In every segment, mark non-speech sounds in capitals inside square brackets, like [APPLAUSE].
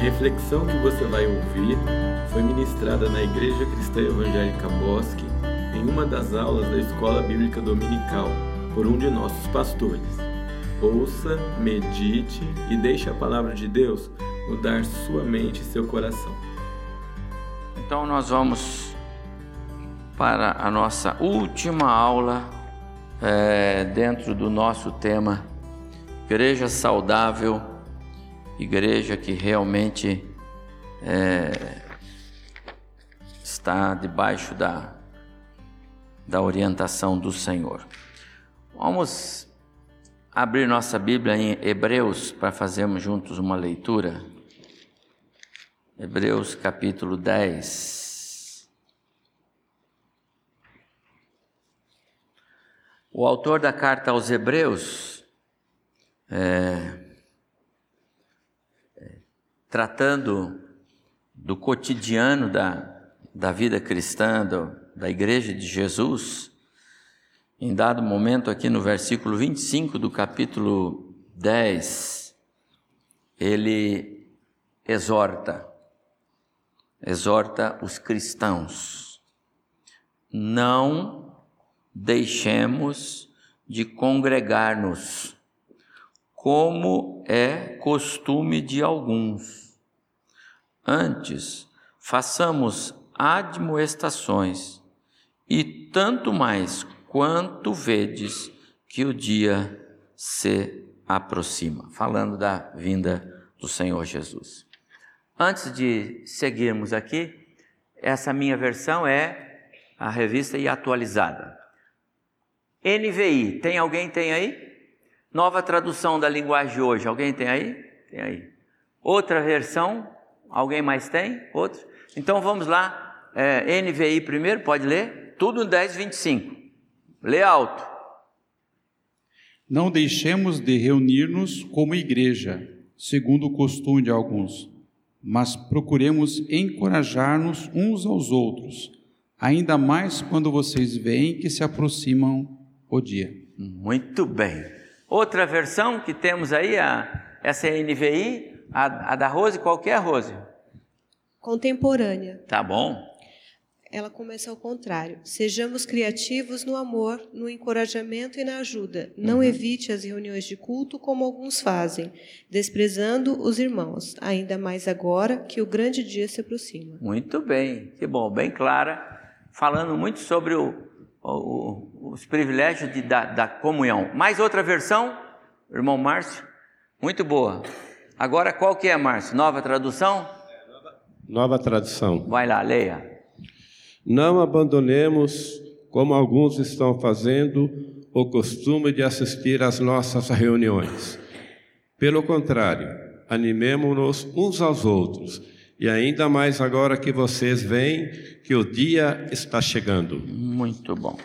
A reflexão que você vai ouvir foi ministrada na Igreja Cristã Evangélica Bosque em uma das aulas da Escola Bíblica Dominical por um de nossos pastores. Ouça, medite e deixe a palavra de Deus mudar sua mente e seu coração. Então nós vamos para a nossa última aula é, dentro do nosso tema Igreja Saudável, igreja que realmente é, está debaixo da, da orientação do Senhor. Vamos abrir nossa Bíblia em Hebreus para fazermos juntos uma leitura. Hebreus capítulo 10. O autor da carta aos Hebreus, é, tratando do cotidiano da, da vida cristã, do, da igreja de Jesus, em dado momento, aqui no versículo 25 do capítulo 10, ele exorta, exorta os cristãos: não deixemos de congregar-nos, como é costume de alguns. Antes, façamos admoestações, e tanto mais quanto vedes que o dia se aproxima. Falando da vinda do Senhor Jesus. Antes de seguirmos aqui, essa minha versão é a revista e atualizada. NVI, tem alguém tem aí? Nova tradução da linguagem de hoje, alguém tem aí? Tem aí. Outra versão, alguém mais tem? Outro? Então vamos lá, é, NVI primeiro, pode ler? Tudo no 10, 25. Lê alto. Não deixemos de reunir-nos como igreja, segundo o costume de alguns, mas procuremos encorajar-nos uns aos outros, ainda mais quando vocês veem que se aproximam o dia. Muito bem. Outra versão que temos aí, a, essa é a NVI, a, a da Rose, qual que é a Rose? Contemporânea. Tá bom ela começa ao contrário. Sejamos criativos no amor, no encorajamento e na ajuda. Não uhum. evite as reuniões de culto como alguns fazem, desprezando os irmãos, ainda mais agora que o grande dia se aproxima. Muito bem, que bom, bem clara, falando muito sobre o, os privilégios de, da, da comunhão. Mais outra versão, irmão Márcio? Muito boa. Agora qual que é, Márcio? Nova tradução? Nova tradução. Vai lá, leia. Não abandonemos, como alguns estão fazendo, o costume de assistir às nossas reuniões. Pelo contrário, animemos-nos uns aos outros, e ainda mais agora que vocês veem que o dia está chegando. Muito bom.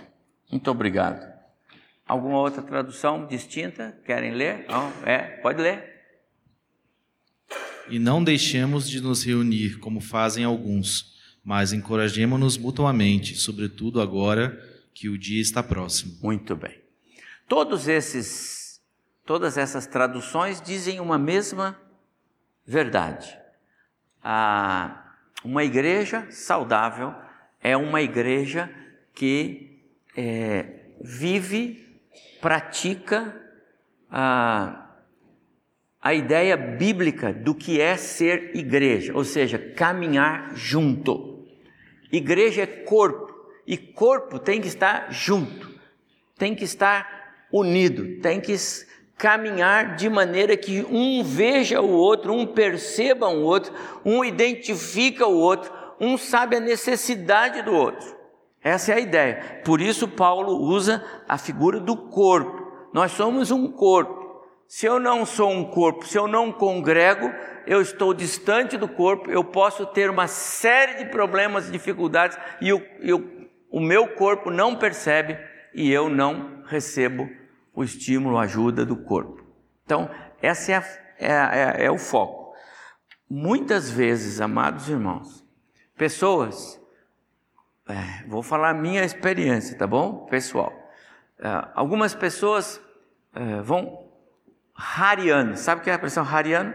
Muito obrigado. Alguma outra tradução distinta? Querem ler? Não? É, pode ler. E não deixemos de nos reunir, como fazem alguns mas encorajemos-nos mutuamente, sobretudo agora que o dia está próximo. Muito bem. Todos esses, todas essas traduções dizem uma mesma verdade. Ah, uma igreja saudável é uma igreja que é, vive, pratica a a ideia bíblica do que é ser igreja, ou seja, caminhar junto. Igreja é corpo e corpo tem que estar junto, tem que estar unido, tem que caminhar de maneira que um veja o outro, um perceba o outro, um identifica o outro, um sabe a necessidade do outro. Essa é a ideia. Por isso Paulo usa a figura do corpo. Nós somos um corpo. Se eu não sou um corpo, se eu não congrego, eu estou distante do corpo, eu posso ter uma série de problemas e dificuldades e o, o meu corpo não percebe e eu não recebo o estímulo, ajuda do corpo. Então, esse é, é, é, é o foco. Muitas vezes, amados irmãos, pessoas, é, vou falar a minha experiência, tá bom, pessoal? É, algumas pessoas é, vão rariando, sabe o que é a expressão rariano?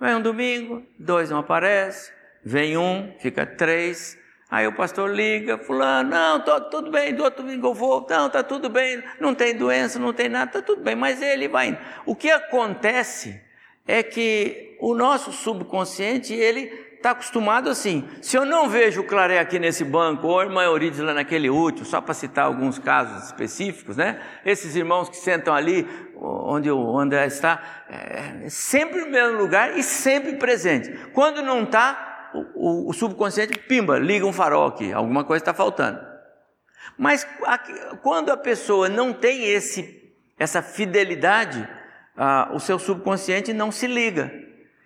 Vem um domingo, dois não aparece, vem um, fica três, Aí o pastor liga, fulano, não, tô, tudo bem, do outro domingo eu vou, não, está tudo bem, não tem doença, não tem nada, está tudo bem, mas ele vai indo. O que acontece é que o nosso subconsciente, ele está acostumado assim, se eu não vejo o Claré aqui nesse banco, ou a irmã Eurides lá naquele útil, só para citar alguns casos específicos, né? Esses irmãos que sentam ali, onde o André está, é, sempre no mesmo lugar e sempre presente. Quando não está, o, o subconsciente, pimba, liga um farol aqui, alguma coisa está faltando. Mas aqui, quando a pessoa não tem esse, essa fidelidade, o seu subconsciente não se liga.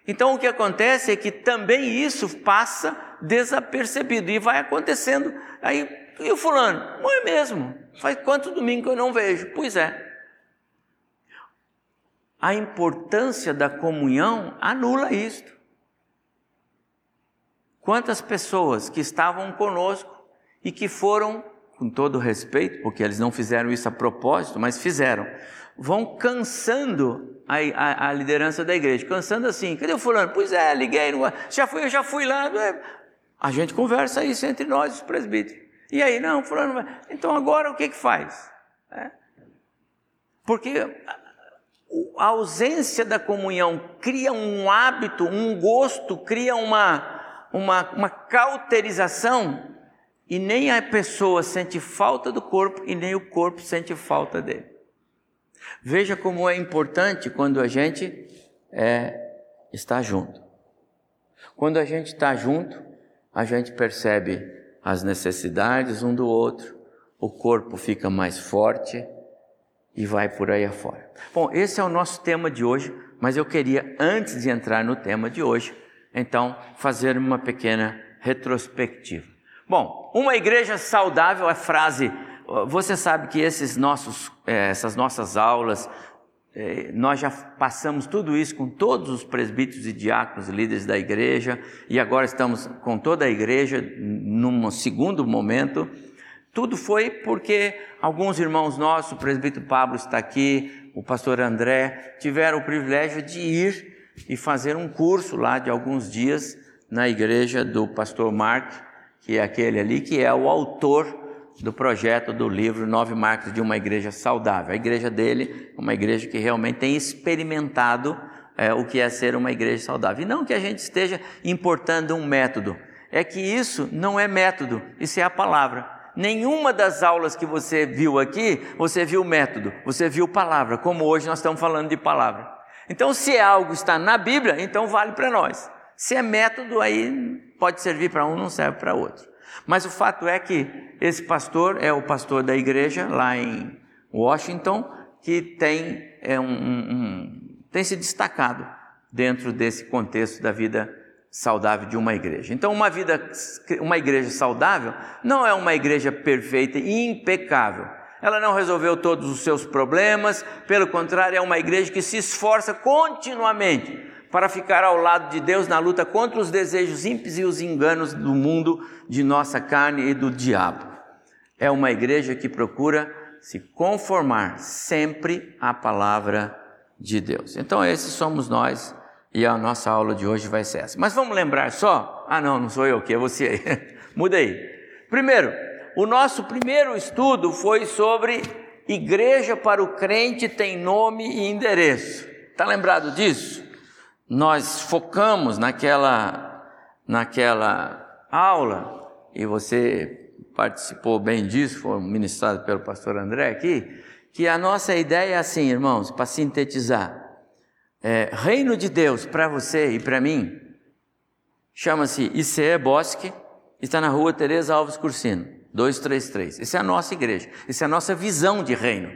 Então o que acontece é que também isso passa desapercebido e vai acontecendo. Aí, e o fulano? Não é mesmo. Faz quanto domingo que eu não vejo? Pois é. A importância da comunhão anula isto. Quantas pessoas que estavam conosco e que foram, com todo respeito, porque eles não fizeram isso a propósito, mas fizeram, vão cansando a, a, a liderança da igreja, cansando assim, cadê o fulano? Pois é, liguei, não, já fui, eu já fui lá. É. A gente conversa isso entre nós, os presbíteros. E aí, não, fulano. Então agora o que que faz? É. Porque a ausência da comunhão cria um hábito, um gosto, cria uma uma, uma cauterização e nem a pessoa sente falta do corpo e nem o corpo sente falta dele. Veja como é importante quando a gente é, está junto. Quando a gente está junto, a gente percebe as necessidades um do outro, o corpo fica mais forte e vai por aí afora. Bom, esse é o nosso tema de hoje, mas eu queria, antes de entrar no tema de hoje, então fazer uma pequena retrospectiva. Bom, uma igreja saudável é frase. Você sabe que esses nossos, eh, essas nossas aulas, eh, nós já passamos tudo isso com todos os presbíteros e diáconos, líderes da igreja, e agora estamos com toda a igreja num segundo momento. Tudo foi porque alguns irmãos nossos, o presbítero Pablo está aqui, o pastor André, tiveram o privilégio de ir e fazer um curso lá de alguns dias na igreja do pastor Mark, que é aquele ali que é o autor do projeto do livro Nove Marcos de uma Igreja Saudável. A igreja dele é uma igreja que realmente tem experimentado é, o que é ser uma igreja saudável. E não que a gente esteja importando um método, é que isso não é método, isso é a palavra. Nenhuma das aulas que você viu aqui, você viu método, você viu palavra, como hoje nós estamos falando de palavra. Então, se é algo está na Bíblia, então vale para nós. Se é método, aí pode servir para um, não serve para outro. Mas o fato é que esse pastor é o pastor da igreja lá em Washington, que tem, é um, um, tem se destacado dentro desse contexto da vida saudável de uma igreja. Então, uma vida, uma igreja saudável não é uma igreja perfeita e impecável ela não resolveu todos os seus problemas, pelo contrário, é uma igreja que se esforça continuamente para ficar ao lado de Deus na luta contra os desejos ímpios e os enganos do mundo, de nossa carne e do diabo. É uma igreja que procura se conformar sempre à palavra de Deus. Então, esses somos nós e a nossa aula de hoje vai ser essa. Mas vamos lembrar só? Ah, não, não sou eu que é você aí. [LAUGHS] Muda aí. Primeiro, o nosso primeiro estudo foi sobre igreja para o crente tem nome e endereço. Está lembrado disso? Nós focamos naquela, naquela aula, e você participou bem disso, foi ministrado pelo pastor André aqui, que a nossa ideia é assim, irmãos, para sintetizar: é, reino de Deus para você e para mim, chama-se ICE Bosque, está na rua Tereza Alves Cursino. 233. Essa é a nossa igreja, essa é a nossa visão de reino.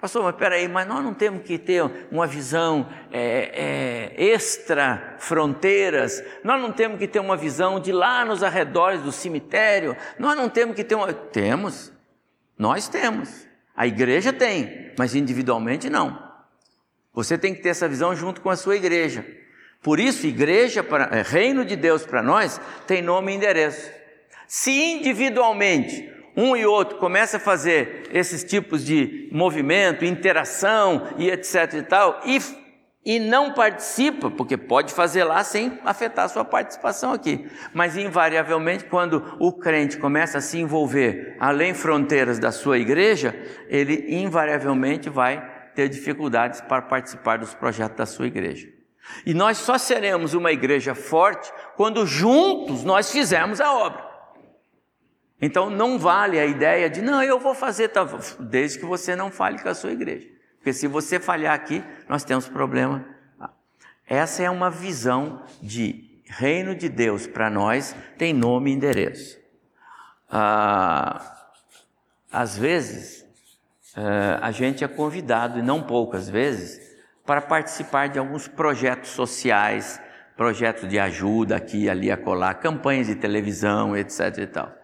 Pastor, mas peraí, mas nós não temos que ter uma visão é, é, extra fronteiras, nós não temos que ter uma visão de lá nos arredores do cemitério, nós não temos que ter uma. Temos, nós temos. A igreja tem, mas individualmente não. Você tem que ter essa visão junto com a sua igreja. Por isso, igreja, é, reino de Deus para nós, tem nome e endereço. Se individualmente um e outro começa a fazer esses tipos de movimento, interação e etc e tal, e e não participa, porque pode fazer lá sem afetar a sua participação aqui. Mas invariavelmente, quando o crente começa a se envolver além fronteiras da sua igreja, ele invariavelmente vai ter dificuldades para participar dos projetos da sua igreja. E nós só seremos uma igreja forte quando juntos nós fizermos a obra. Então não vale a ideia de, não, eu vou fazer, desde que você não fale com a sua igreja. Porque se você falhar aqui, nós temos problema. Essa é uma visão de reino de Deus para nós, tem nome e endereço. Ah, às vezes, ah, a gente é convidado, e não poucas vezes, para participar de alguns projetos sociais, projetos de ajuda aqui, ali, acolá, campanhas de televisão, etc. e tal.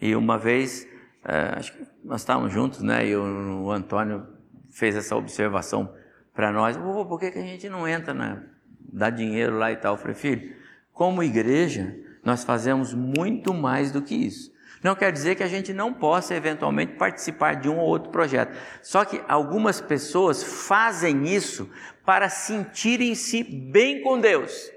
E uma vez, ah, acho que nós estávamos juntos, né? E o, Antônio fez essa observação para nós, por que, que a gente não entra, na, dá dinheiro lá e tal? Eu falei, filho, como igreja, nós fazemos muito mais do que isso. Não quer dizer que a gente não possa eventualmente participar de um ou outro projeto. Só que algumas pessoas fazem isso para sentirem-se bem com Deus.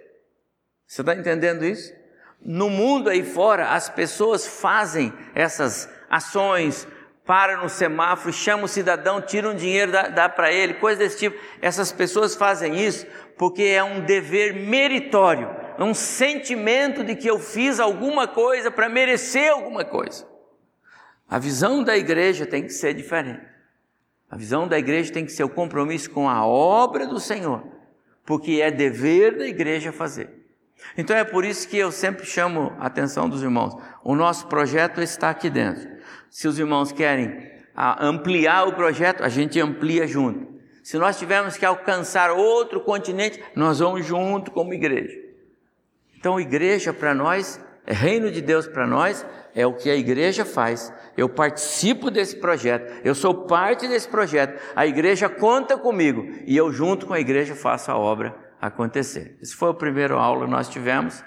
Você está entendendo isso? No mundo aí fora, as pessoas fazem essas ações, para no semáforo, chama o cidadão, tira um dinheiro, dá, dá para ele, coisa desse tipo. Essas pessoas fazem isso porque é um dever meritório, é um sentimento de que eu fiz alguma coisa para merecer alguma coisa. A visão da igreja tem que ser diferente. A visão da igreja tem que ser o compromisso com a obra do Senhor, porque é dever da igreja fazer. Então é por isso que eu sempre chamo a atenção dos irmãos. O nosso projeto está aqui dentro. Se os irmãos querem ampliar o projeto, a gente amplia junto. Se nós tivermos que alcançar outro continente, nós vamos junto como igreja. Então, igreja para nós, é reino de Deus para nós, é o que a igreja faz. Eu participo desse projeto, eu sou parte desse projeto. A igreja conta comigo e eu, junto com a igreja, faço a obra acontecer. Esse foi o primeiro aula que nós tivemos.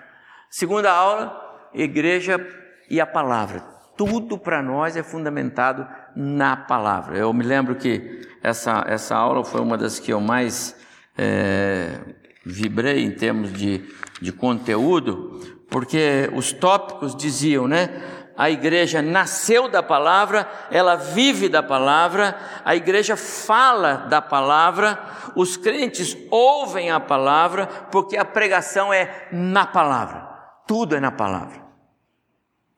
Segunda aula, igreja e a palavra tudo para nós é fundamentado na palavra. Eu me lembro que essa, essa aula foi uma das que eu mais é, vibrei em termos de, de conteúdo, porque os tópicos diziam, né? A igreja nasceu da palavra, ela vive da palavra, a igreja fala da palavra, os crentes ouvem a palavra, porque a pregação é na palavra, tudo é na palavra.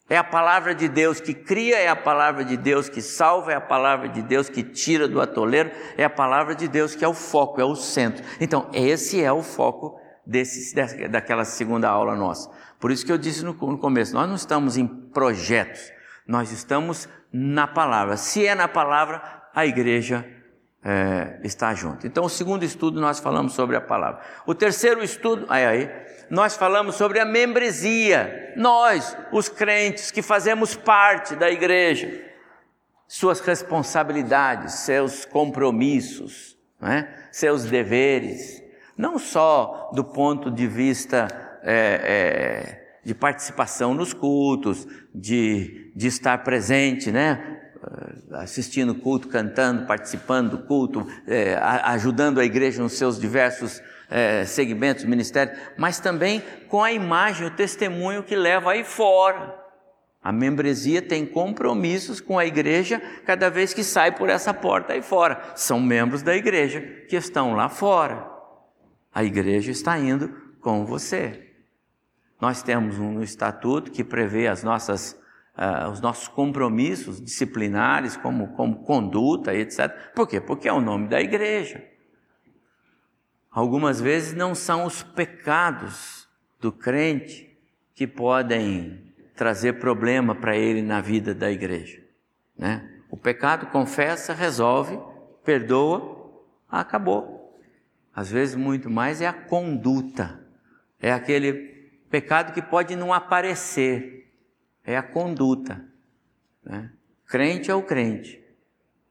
É a palavra de Deus que cria, é a palavra de Deus que salva, é a palavra de Deus que tira do atoleiro, é a palavra de Deus que é o foco, é o centro. Então, esse é o foco desse, daquela segunda aula nossa. Por isso que eu disse no, no começo: nós não estamos em projetos, nós estamos na palavra. Se é na palavra, a igreja é, está junto. Então, o segundo estudo nós falamos sobre a palavra. O terceiro estudo, aí, aí, nós falamos sobre a membresia. Nós, os crentes que fazemos parte da igreja, suas responsabilidades, seus compromissos, né? seus deveres, não só do ponto de vista é, é, de participação nos cultos, de, de estar presente, né? assistindo culto, cantando, participando do culto, é, ajudando a igreja nos seus diversos é, segmentos, ministérios, mas também com a imagem, o testemunho que leva aí fora. A membresia tem compromissos com a igreja cada vez que sai por essa porta aí fora. São membros da igreja que estão lá fora. A igreja está indo com você. Nós temos um estatuto que prevê as nossas, uh, os nossos compromissos disciplinares, como, como conduta, etc. Por quê? Porque é o nome da igreja. Algumas vezes não são os pecados do crente que podem trazer problema para ele na vida da igreja. Né? O pecado confessa, resolve, perdoa, acabou. Às vezes, muito mais é a conduta, é aquele pecado que pode não aparecer, é a conduta. Né? Crente é o crente,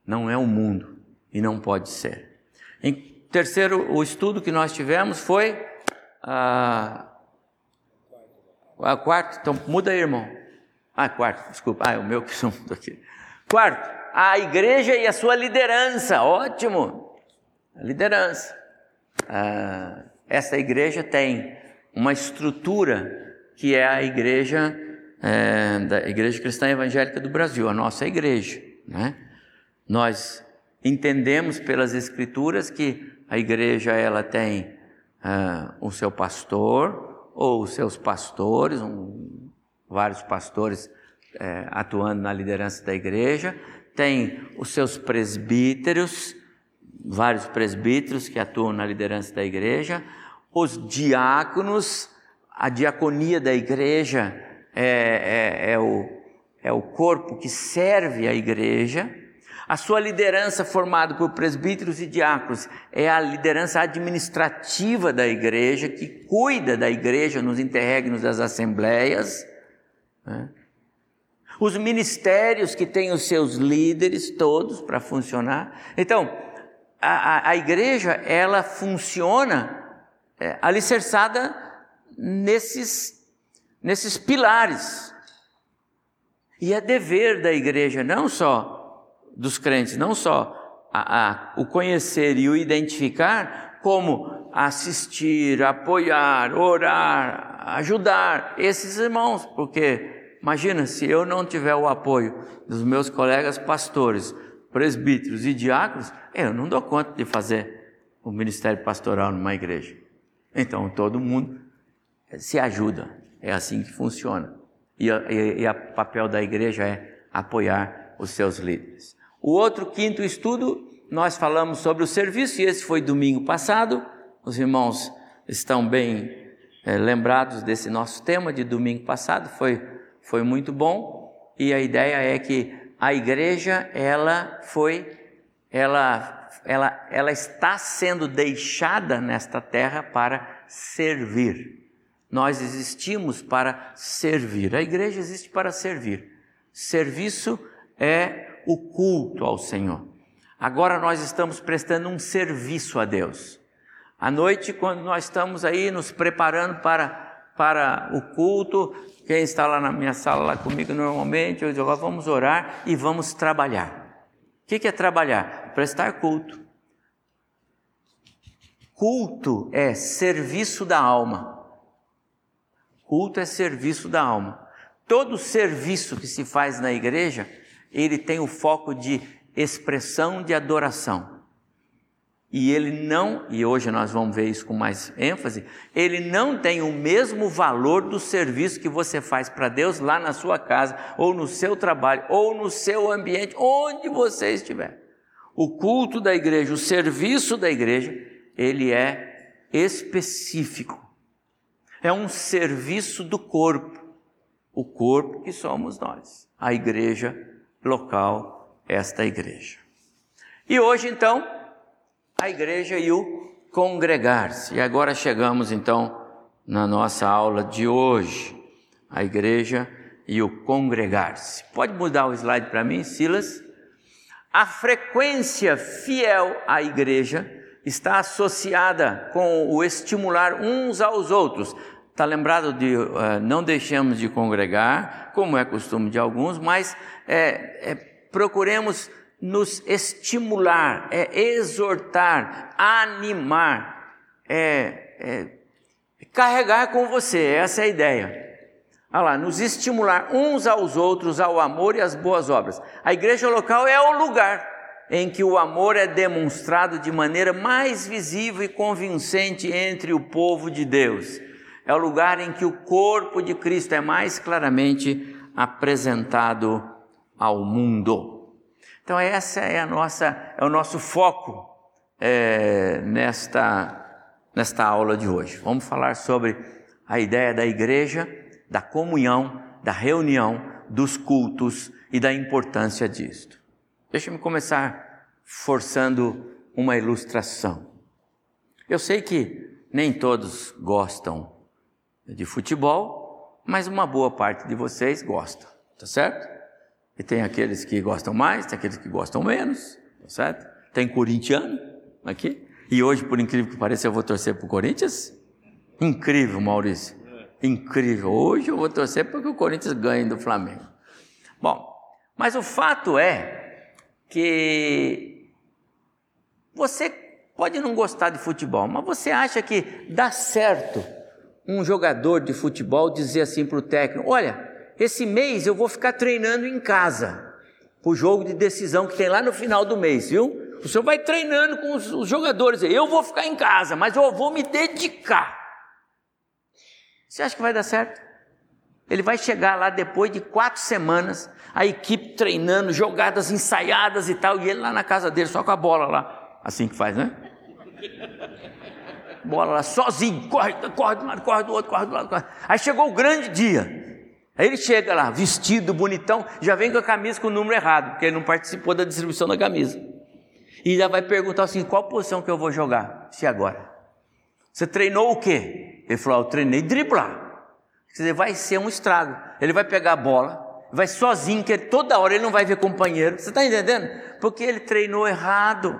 não é o mundo e não pode ser. Em terceiro, o estudo que nós tivemos foi a, a quarto, então muda aí, irmão. Ah, quarto, desculpa, ah, é o meu que [LAUGHS] são aqui. Quarto, a igreja e a sua liderança, ótimo, a liderança. ah, essa igreja tem uma estrutura que é a igreja é, da Igreja Cristã Evangélica do Brasil, a nossa igreja. Né? Nós entendemos pelas Escrituras que a igreja ela tem ah, o seu pastor ou os seus pastores, um, vários pastores é, atuando na liderança da igreja, tem os seus presbíteros, vários presbíteros que atuam na liderança da igreja, os diáconos, a diaconia da igreja é, é, é, o, é o corpo que serve a igreja. A sua liderança, formada por presbíteros e diáconos, é a liderança administrativa da igreja, que cuida da igreja nos interregnos das assembleias. Né? Os ministérios que têm os seus líderes todos para funcionar. Então, a, a, a igreja, ela funciona é, alicerçada nesses, nesses pilares. E é dever da igreja, não só dos crentes, não só a, a, o conhecer e o identificar, como assistir, apoiar, orar, ajudar esses irmãos, porque imagina se eu não tiver o apoio dos meus colegas pastores, presbíteros e diáconos, eu não dou conta de fazer o ministério pastoral numa igreja. Então todo mundo se ajuda, é assim que funciona. E o papel da igreja é apoiar os seus líderes. O outro quinto estudo, nós falamos sobre o serviço, e esse foi domingo passado. Os irmãos estão bem é, lembrados desse nosso tema de domingo passado, foi, foi muito bom. E a ideia é que a igreja, ela foi, ela, ela, ela está sendo deixada nesta terra para servir. Nós existimos para servir. A igreja existe para servir. Serviço é o culto ao Senhor. Agora nós estamos prestando um serviço a Deus. À noite, quando nós estamos aí nos preparando para, para o culto, quem está lá na minha sala lá comigo normalmente, eu digo, vamos orar e vamos trabalhar. O que é trabalhar? Prestar culto. Culto é serviço da alma. Culto é serviço da alma. Todo serviço que se faz na igreja, ele tem o foco de expressão de adoração e ele não, e hoje nós vamos ver isso com mais ênfase, ele não tem o mesmo valor do serviço que você faz para Deus lá na sua casa, ou no seu trabalho, ou no seu ambiente, onde você estiver. O culto da igreja, o serviço da igreja, ele é específico. É um serviço do corpo, o corpo que somos nós, a igreja local, esta igreja. E hoje então, a igreja e o congregar-se. E agora chegamos então na nossa aula de hoje, a igreja e o congregar-se. Pode mudar o slide para mim, Silas? A frequência fiel à igreja está associada com o estimular uns aos outros. Está lembrado de uh, não deixemos de congregar, como é costume de alguns, mas é, é, procuremos nos estimular, é exortar, animar, é, é carregar com você, essa é a ideia. Olha lá, nos estimular uns aos outros ao amor e às boas obras. A igreja local é o lugar em que o amor é demonstrado de maneira mais visível e convincente entre o povo de Deus. É o lugar em que o corpo de Cristo é mais claramente apresentado ao mundo. Então essa é a nossa, é o nosso foco é, nesta, nesta aula de hoje. Vamos falar sobre a ideia da igreja, da comunhão, da reunião, dos cultos e da importância disto. Deixa-me começar forçando uma ilustração. Eu sei que nem todos gostam de futebol, mas uma boa parte de vocês gosta, tá certo? E tem aqueles que gostam mais, tem aqueles que gostam menos, tá certo? Tem corintiano aqui. E hoje, por incrível que pareça, eu vou torcer para o Corinthians. Incrível, Maurício. Incrível. Hoje eu vou torcer para que o Corinthians ganhe do Flamengo. Bom, mas o fato é que você pode não gostar de futebol, mas você acha que dá certo um jogador de futebol dizer assim para o técnico: olha, esse mês eu vou ficar treinando em casa, o jogo de decisão que tem lá no final do mês, viu? O senhor vai treinando com os, jogadores, eu vou ficar em casa, mas eu vou me dedicar. Você acha que vai dar certo? Ele vai chegar lá depois de quatro semanas, a equipe treinando, jogadas ensaiadas e tal, e ele lá na casa dele, só com a bola lá. Assim que faz, né? Bola lá, sozinho, corre, corre um lado, corre do outro, corre do lado. Corre. Aí chegou o grande dia. Aí ele chega lá, vestido, bonitão, já vem com a camisa com o número errado, porque ele não participou da distribuição da camisa. E já vai perguntar assim: qual posição que eu vou jogar? Se agora. Você treinou o quê? Ele falou: eu treinei driblar. Quer dizer, vai ser um estrago. Ele vai pegar a bola, vai sozinho, que toda hora ele não vai ver companheiro. Você está entendendo? Porque ele treinou errado.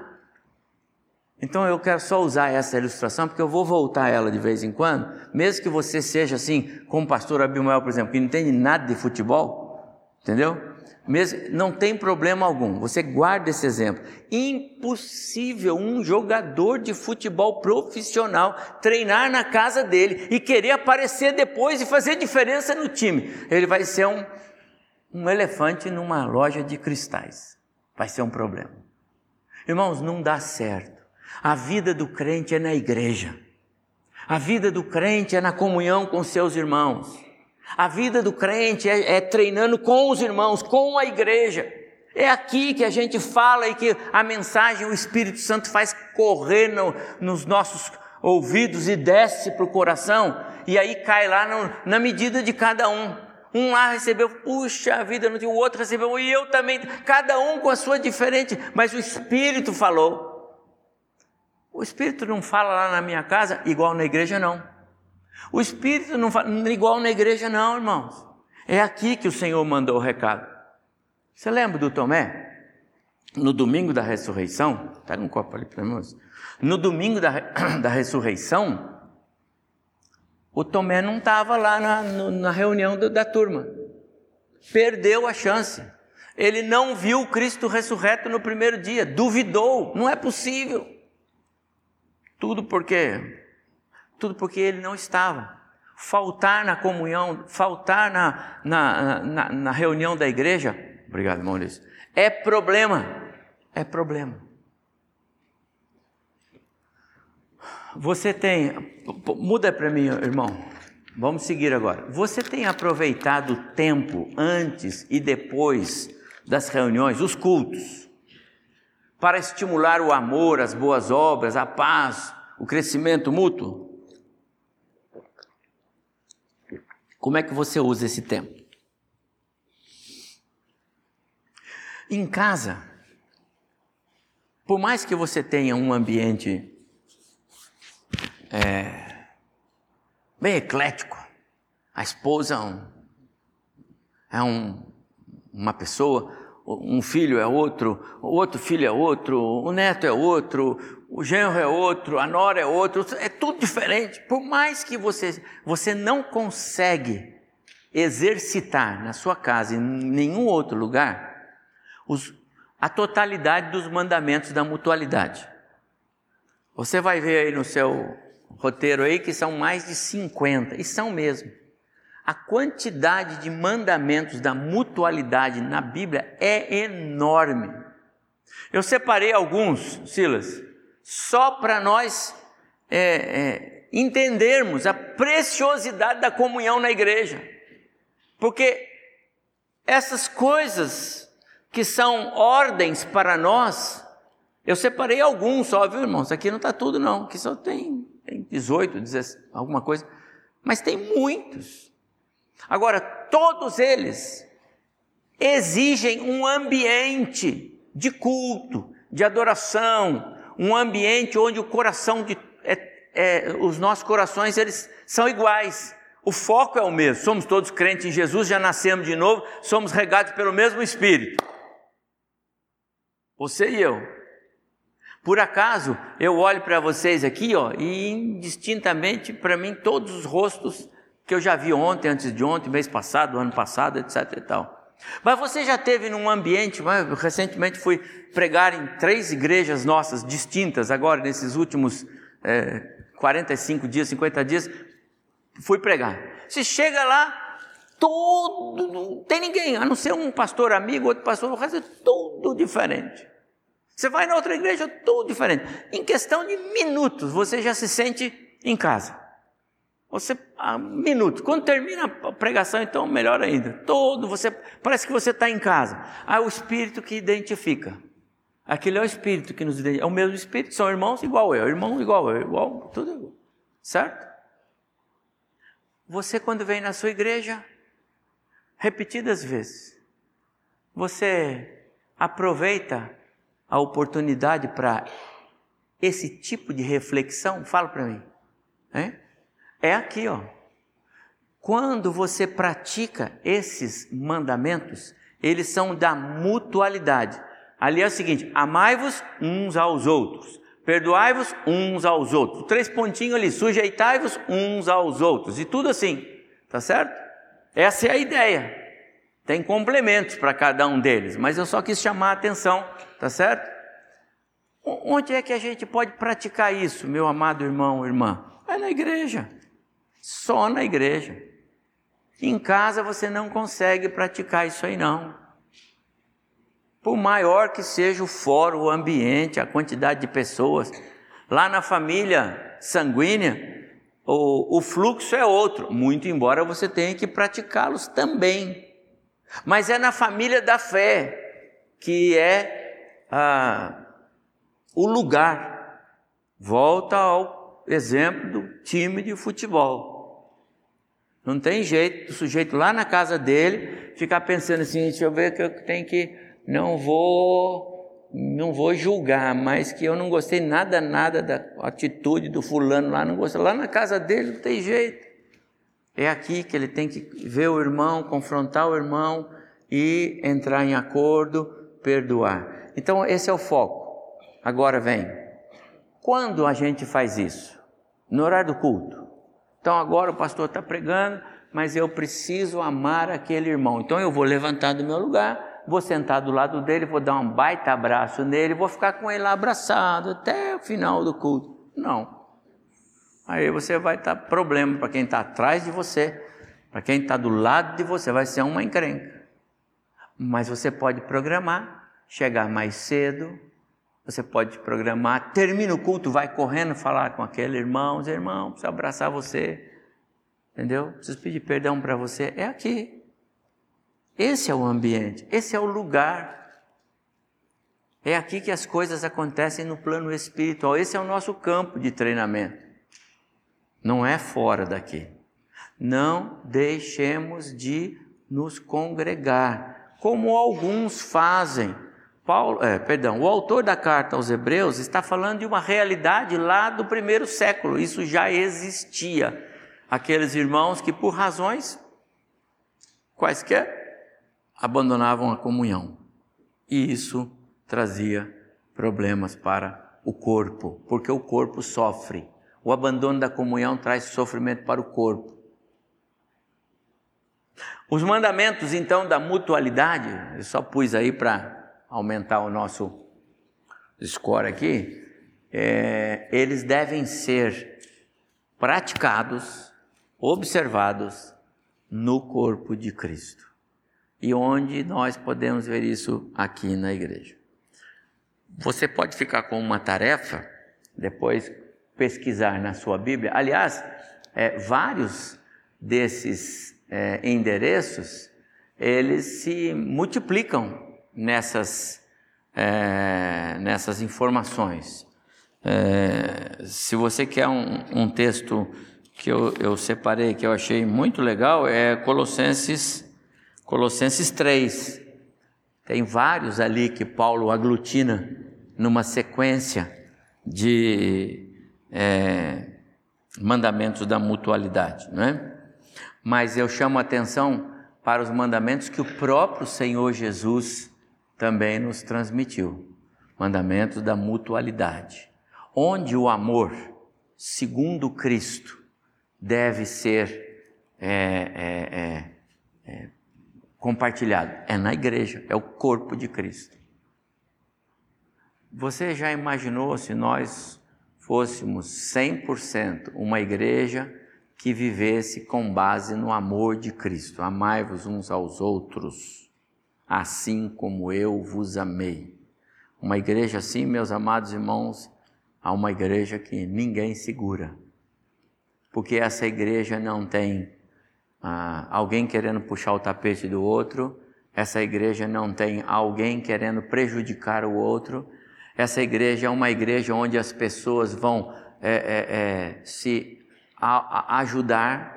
Então eu quero só usar essa ilustração, porque eu vou voltar a ela de vez em quando, mesmo que você seja assim, como o pastor Abimael, por exemplo, que não entende nada de futebol, entendeu? Mesmo, não tem problema algum, você guarda esse exemplo. Impossível um jogador de futebol profissional treinar na casa dele e querer aparecer depois e fazer diferença no time. Ele vai ser um, um elefante numa loja de cristais. Vai ser um problema. Irmãos, não dá certo. A vida do crente é na igreja. A vida do crente é na comunhão com seus irmãos. A vida do crente é, é, treinando com os irmãos, com a igreja. É aqui que a gente fala e que a mensagem, o Espírito Santo faz correr no, nos nossos ouvidos e desce para o coração, e aí cai lá no, na medida de cada um. Um lá recebeu, puxa vida, o outro recebeu, e eu também, cada um com a sua diferente, mas o Espírito falou. O Espírito não fala lá na minha casa igual na igreja, não. O Espírito não fala igual na igreja, não, irmãos. É aqui que o Senhor mandou o recado. Você lembra do Tomé? No domingo da ressurreição, pega um copo ali para nós. No domingo da, [COUGHS] da ressurreição, o Tomé não estava lá na, na reunião da, da turma. Perdeu a chance. Ele não viu Cristo ressurreto no primeiro dia, duvidou, não é possível. Tudo porque tudo porque ele não estava. Faltar na comunhão, faltar na, na, na, na reunião da igreja, obrigado, Maurício, é problema. É problema. Você tem, muda para mim, irmão. Vamos seguir agora. Você tem aproveitado o tempo antes e depois das reuniões, os cultos, para estimular o amor, as boas obras, a paz, o crescimento mútuo? Como é que você usa esse tempo? Em casa, por mais que você tenha um ambiente é, bem eclético, a esposa é, um, é um, uma pessoa, um filho é outro, o outro filho é outro, o neto é outro, o genro é outro, a nora é outro, é tudo diferente. Por mais que você, você não consegue exercitar na sua casa em nenhum outro lugar os, a totalidade dos mandamentos da mutualidade. Você vai ver aí no seu roteiro aí que são mais de 50, e são mesmo. A quantidade de mandamentos da mutualidade na Bíblia é enorme. Eu separei alguns, Silas, só para nós é, é, entendermos a preciosidade da comunhão na igreja. Porque essas coisas que são ordens para nós, eu separei alguns só, viu, irmãos? Aqui não está tudo, não. Aqui só tem, tem 18, 17, alguma coisa. Mas tem muitos. Agora, todos eles exigem um ambiente de culto, de adoração, um ambiente onde o coração de é, é, os nossos corações eles são iguais. O foco é o mesmo. Somos todos crentes em Jesus, já nascemos de novo, somos regados pelo mesmo Espírito. Você e eu. Por acaso, eu olho para vocês aqui, ó, e indistintamente para mim todos os rostos que eu já vi ontem, antes de ontem, mês passado, ano passado, etc e tal. Mas você já teve num ambiente, recentemente fui pregar em três igrejas nossas distintas, agora nesses últimos é, 45 dias, 50 dias, fui pregar. Você chega lá, todo, não tem ninguém, a não ser um pastor amigo, outro pastor, o resto é tudo diferente. Você vai na outra igreja, tudo diferente. Em questão de minutos, você já se sente em casa. Você, ah, minutos. Quando termina a pregação, então melhor ainda. Todo, você parece que você está em casa. Ah, o Espírito que identifica. Aquele é o Espírito que nos identifica. É o mesmo Espírito, são irmãos igual eu, irmão igual eu, igual, tudo igual. Certo? Você, quando vem na sua igreja, repetidas vezes, você aproveita a oportunidade para esse tipo de reflexão? Fala para mim. É? É aqui, ó. Quando você pratica esses mandamentos, eles são da mutualidade. Ali é o seguinte: amai-vos uns aos outros, perdoai-vos uns aos outros. Três pontinhos ali, sujeitai-vos uns aos outros. E tudo assim, tá certo? Essa é a ideia. Tem complementos para cada um deles, mas eu só quis chamar a atenção, tá certo? Onde é que a gente pode praticar isso, meu amado irmão, irmã? É na igreja. Só na igreja. Em casa você não consegue praticar isso aí não. Por maior que seja o fórum, o ambiente, a quantidade de pessoas, lá na família sanguínea, o, o fluxo é outro, muito embora você tenha que praticá-los também. Mas é na família da fé que é ah, o lugar. Volta ao exemplo do time de futebol. Não tem jeito do sujeito lá na casa dele ficar pensando assim, deixa eu ver que eu tenho que não vou não vou julgar, mas que eu não gostei nada nada da atitude do fulano lá, não gostei. Lá na casa dele não tem jeito. É aqui que ele tem que ver o irmão, confrontar o irmão e entrar em acordo, perdoar. Então, esse é o foco. Agora vem. Quando a gente faz isso? No horário do culto. Então, agora o pastor está pregando, mas eu preciso amar aquele irmão. Então, eu vou levantar do meu lugar, vou sentar do lado dele, vou dar um baita abraço nele, vou ficar com ele abraçado até o final do culto. Não. Aí você vai estar problema para quem está atrás de você, para quem está do lado de você, vai ser uma encrenca. Mas você pode programar, chegar mais cedo, você pode programar, termina o culto, vai correndo falar com aquele irmão, dizer, irmão, preciso abraçar você, entendeu? Preciso pedir perdão para você. É aqui. Esse é o ambiente, esse é o lugar. É aqui que as coisas acontecem no plano espiritual. Esse é o nosso campo de treinamento não é fora daqui. Não deixemos de nos congregar, como alguns fazem. Paulo, é, perdão, o autor da carta aos Hebreus está falando de uma realidade lá do primeiro século. Isso já existia. Aqueles irmãos que, por razões quaisquer, abandonavam a comunhão. E isso trazia problemas para o corpo, porque o corpo sofre o abandono da comunhão traz sofrimento para o corpo. Os mandamentos, então, da mutualidade, eu só pus aí para aumentar o nosso score aqui, é, eles devem ser praticados, observados no corpo de Cristo. E onde nós podemos ver isso aqui na igreja. Você pode ficar com uma tarefa, depois pesquisar na sua Bíblia. Aliás, é, vários desses é, endereços eles se multiplicam nessas, é, nessas informações. É, se você quer um, um texto que eu, eu, separei, que eu achei muito legal, é Colossenses, Colossenses 3. Tem vários ali que Paulo aglutina numa sequência de é, mandamentos da mutualidade, não é? Mas eu chamo a atenção para os mandamentos que o próprio Senhor Jesus também nos transmitiu mandamentos da mutualidade, onde o amor, segundo Cristo, deve ser é, é, é, é compartilhado? É na igreja, é o corpo de Cristo. Você já imaginou se nós fôssemos 100% uma igreja que vivesse com base no amor de Cristo? Amai-vos uns aos outros, assim como eu vos amei. Uma igreja assim, meus amados irmãos, há uma igreja que ninguém segura, porque essa igreja não tem ah, alguém querendo puxar o tapete do outro, essa igreja não tem alguém querendo prejudicar o outro, essa igreja é uma igreja onde as pessoas vão é, é, é, se a, a ajudar.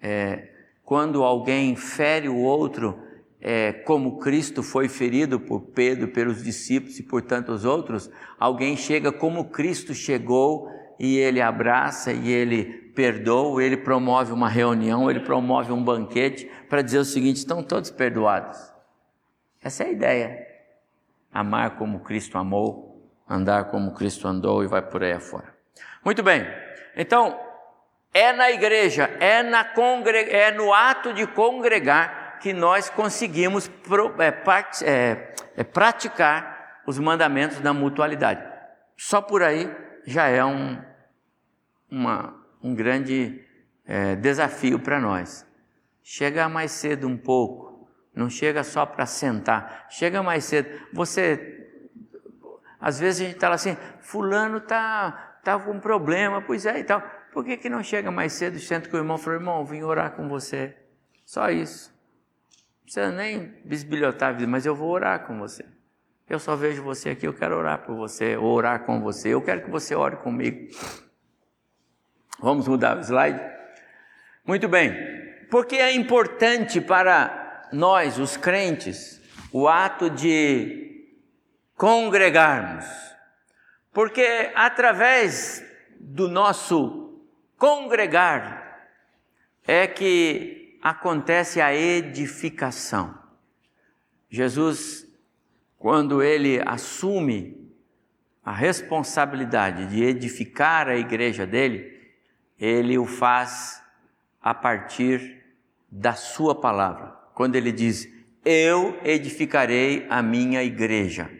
É, quando alguém fere o outro, é, como Cristo foi ferido por Pedro, pelos discípulos e por tantos outros, alguém chega como Cristo chegou e ele abraça e ele perdoa, ele promove uma reunião, ele promove um banquete para dizer o seguinte: estão todos perdoados. Essa é a ideia. Amar como Cristo amou, andar como Cristo andou e vai por aí afora. Muito bem, então, é na igreja, é, na congre... é no ato de congregar que nós conseguimos pro... é, part... é, é, praticar os mandamentos da mutualidade. Só por aí já é um, uma, um grande é, desafio para nós. Chega mais cedo um pouco, não chega só para sentar, chega mais cedo. Você às vezes a gente está assim, fulano está tá com problema, pois é e tal. Por que, que não chega mais cedo senta com o irmão e fala, irmão, vim orar com você. Só isso. Precisa nem bisbilhotar a vida, mas eu vou orar com você. Eu só vejo você aqui, eu quero orar por você, orar com você. Eu quero que você ore comigo. Vamos mudar o slide? Muito bem. Porque é importante para nós, os crentes, o ato de congregarmos, porque através do nosso congregar é que acontece a edificação. Jesus, quando ele assume a responsabilidade de edificar a igreja dele, ele o faz a partir da sua palavra. Quando ele diz: Eu edificarei a minha igreja.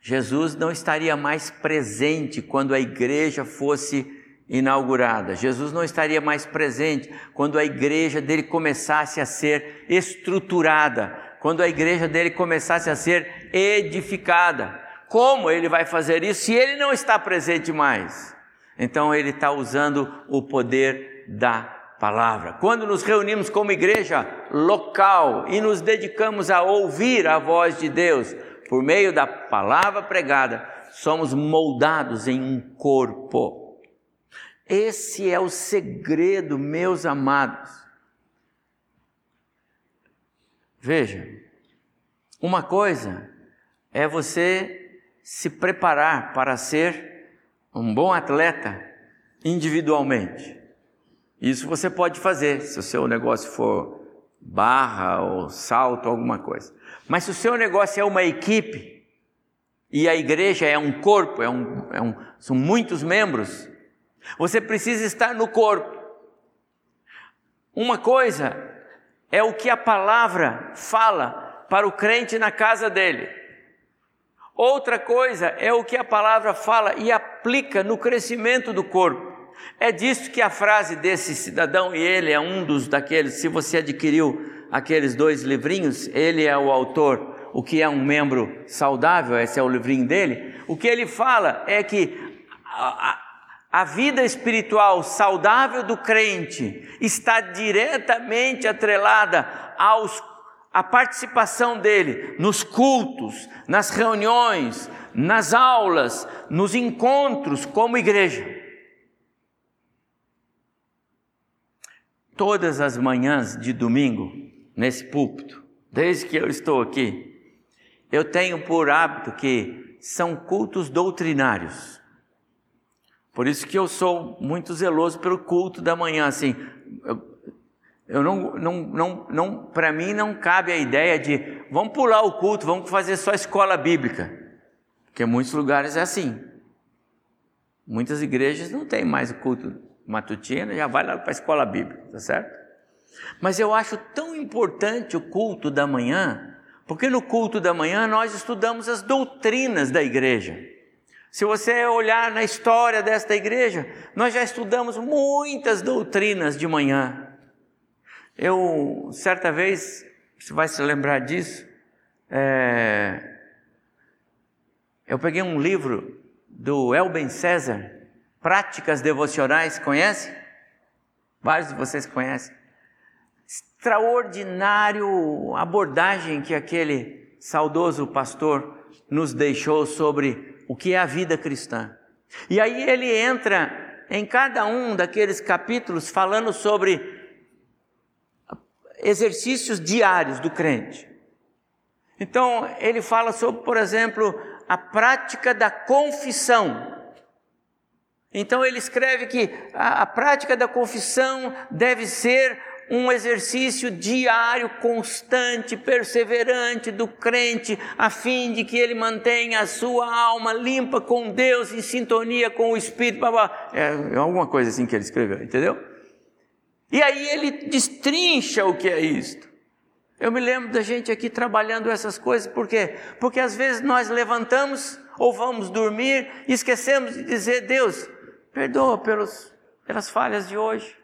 Jesus não estaria mais presente quando a igreja fosse inaugurada. Jesus não estaria mais presente quando a igreja dele começasse a ser estruturada, quando a igreja dele começasse a ser edificada. Como ele vai fazer isso se ele não está presente mais? Então ele está usando o poder da palavra. Quando nos reunimos como igreja local e nos dedicamos a ouvir a voz de Deus, por meio da palavra pregada, somos moldados em um corpo. Esse é o segredo, meus amados. Veja, uma coisa é você se preparar para ser um bom atleta individualmente. Isso você pode fazer se o seu negócio for barra ou salto, alguma coisa. Mas se o seu negócio é uma equipe e a igreja é um corpo, é um, é um, são muitos membros, você precisa estar no corpo. Uma coisa é o que a palavra fala para o crente na casa dele. Outra coisa é o que a palavra fala e aplica no crescimento do corpo. É disso que a frase desse cidadão, e ele é um dos daqueles, se você adquiriu aqueles dois livrinhos, ele é o autor, o que é um membro saudável, esse é o livrinho dele. O que ele fala é que a, a vida espiritual saudável do crente está diretamente atrelada aos a participação dele nos cultos, nas reuniões, nas aulas, nos encontros como igreja. Todas as manhãs de domingo, nesse púlpito, desde que eu estou aqui, eu tenho por hábito que são cultos doutrinários. Por isso que eu sou muito zeloso pelo culto da manhã, assim, eu, eu não, não, não, não para mim não cabe a ideia de vamos pular o culto, vamos fazer só escola bíblica, porque muitos lugares é assim. Muitas igrejas não têm mais o culto matutino, já vai lá para a escola bíblica, tá certo? Mas eu acho tão importante o culto da manhã, porque no culto da manhã nós estudamos as doutrinas da igreja. Se você olhar na história desta igreja, nós já estudamos muitas doutrinas de manhã. Eu, certa vez, você vai se lembrar disso, é, eu peguei um livro do Elben César, Práticas Devocionais, conhece? Vários de vocês conhecem. Extraordinário abordagem que aquele saudoso pastor nos deixou sobre o que é a vida cristã. E aí ele entra em cada um daqueles capítulos falando sobre exercícios diários do crente. Então, ele fala sobre, por exemplo, a prática da confissão. Então ele escreve que a, a, prática da confissão deve ser um exercício diário, constante, perseverante do crente, a fim de que ele mantenha a sua alma limpa com Deus, em sintonia com o Espírito. Blá, blá. É, é alguma coisa assim que ele escreveu, entendeu? E aí ele destrincha o que é isto. Eu me lembro da gente aqui trabalhando essas coisas, por quê? Porque às vezes nós levantamos ou vamos dormir e esquecemos de dizer: Deus, perdoa pelos, pelas falhas de hoje,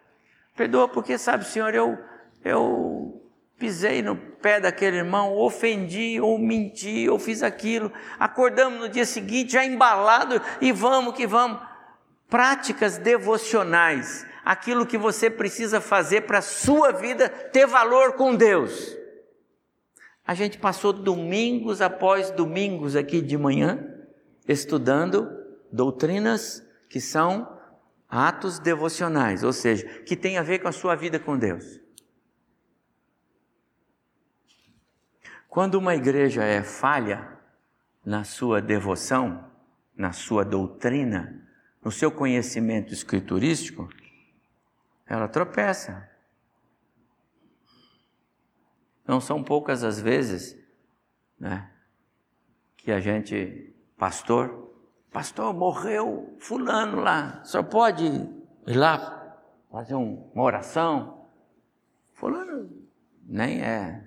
perdoa porque, sabe, Senhor, eu, eu pisei no pé daquele irmão, ofendi, ou menti, ou fiz aquilo. Acordamos no dia seguinte já embalado e vamos que vamos. Práticas devocionais, aquilo que você precisa fazer para a sua vida ter valor com Deus. A gente passou domingos após domingos aqui de manhã estudando doutrinas que são atos devocionais, ou seja, que tem a ver com a sua vida com Deus. Quando uma igreja é falha na sua devoção, na sua doutrina, no seu conhecimento escriturístico, ela tropeça. Não são poucas as vezes né, que a gente, pastor, pastor, morreu fulano lá, só pode ir lá fazer um, uma oração? Fulano nem é,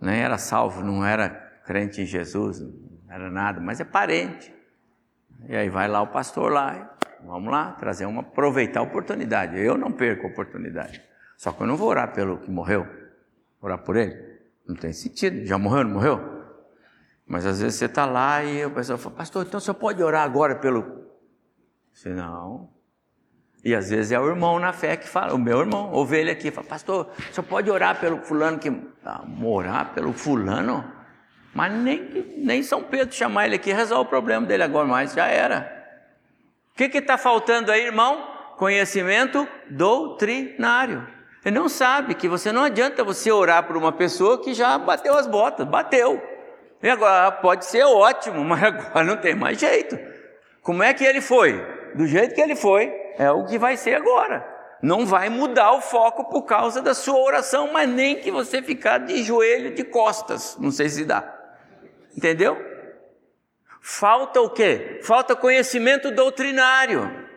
nem era salvo, não era crente em Jesus, não era nada, mas é parente. E aí vai lá o pastor lá, vamos lá, trazer uma, aproveitar a oportunidade. Eu não perco a oportunidade. Só que eu não vou orar pelo que morreu orar por ele? Não tem sentido. Já morreu, não morreu? Mas às vezes você está lá e o pessoal fala, pastor, então você pode orar agora pelo. Se não. E às vezes é o irmão na fé que fala, o meu irmão, ovelha aqui, fala, pastor, você pode orar pelo fulano que. Ah, orar pelo fulano? Mas nem, nem São Pedro chamar ele aqui resolve o problema dele agora, mas já era. O que está faltando aí, irmão? Conhecimento doutrinário. Ele não sabe que você não adianta você orar por uma pessoa que já bateu as botas, bateu. E agora pode ser ótimo, [LAUGHS] mas agora não tem mais jeito. Como é que ele foi? Do jeito que ele foi, é o que vai ser agora. Não vai mudar o foco por causa da sua oração, mas nem que você ficar de joelho, de costas. Não sei se dá. Entendeu? Falta o quê? Falta conhecimento doutrinário.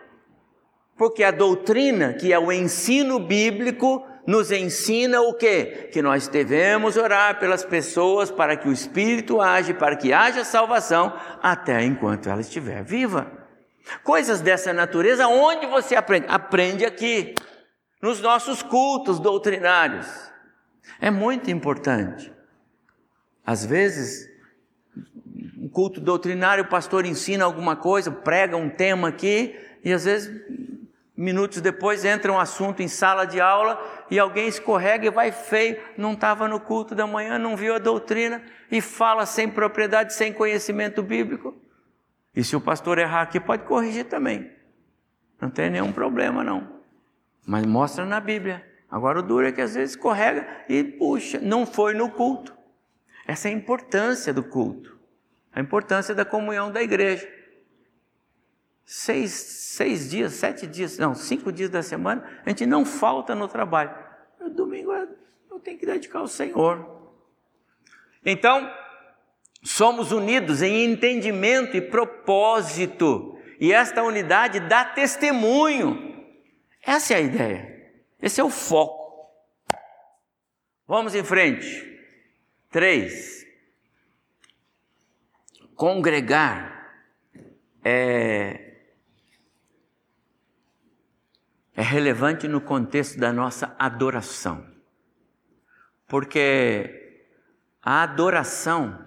Porque a doutrina, que é o ensino bíblico, nos ensina o quê? Que nós devemos orar pelas pessoas para que o Espírito age, para que haja salvação, até enquanto ela estiver viva. Coisas dessa natureza, onde você aprende? Aprende aqui, nos nossos cultos doutrinários. É muito importante. Às vezes, um culto doutrinário, o pastor ensina alguma coisa, prega um tema aqui, e às vezes Minutos depois entra um assunto em sala de aula e alguém escorrega e vai feio, não estava no culto da manhã, não viu a doutrina e fala sem propriedade, sem conhecimento bíblico. E se o pastor errar aqui, pode corrigir também. Não tem nenhum problema, não. Mas mostra na Bíblia. Agora o duro é que às vezes escorrega e puxa, não foi no culto. Essa é a importância do culto, a importância da comunhão da igreja seis, seis dias, sete dias, não, cinco dias da semana, a gente não falta no trabalho. O domingo é, eu tenho que dedicar ao Senhor. Então, somos unidos em entendimento e propósito, e esta unidade dá testemunho. Essa é a ideia, esse é o foco. Vamos em frente. Três. Congregar é, é relevante no contexto da nossa adoração. Porque a adoração,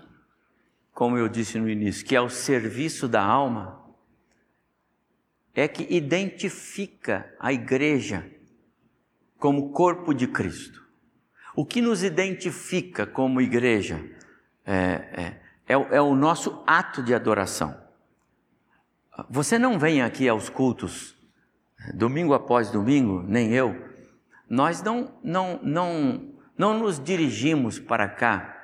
como eu disse no início, que é o serviço da alma, é que identifica a igreja como corpo de Cristo. O que nos identifica como igreja é, é, é, é o nosso ato de adoração. Você não vem aqui aos cultos, domingo após domingo, nem eu. Nós não, não, não, não nos dirigimos para cá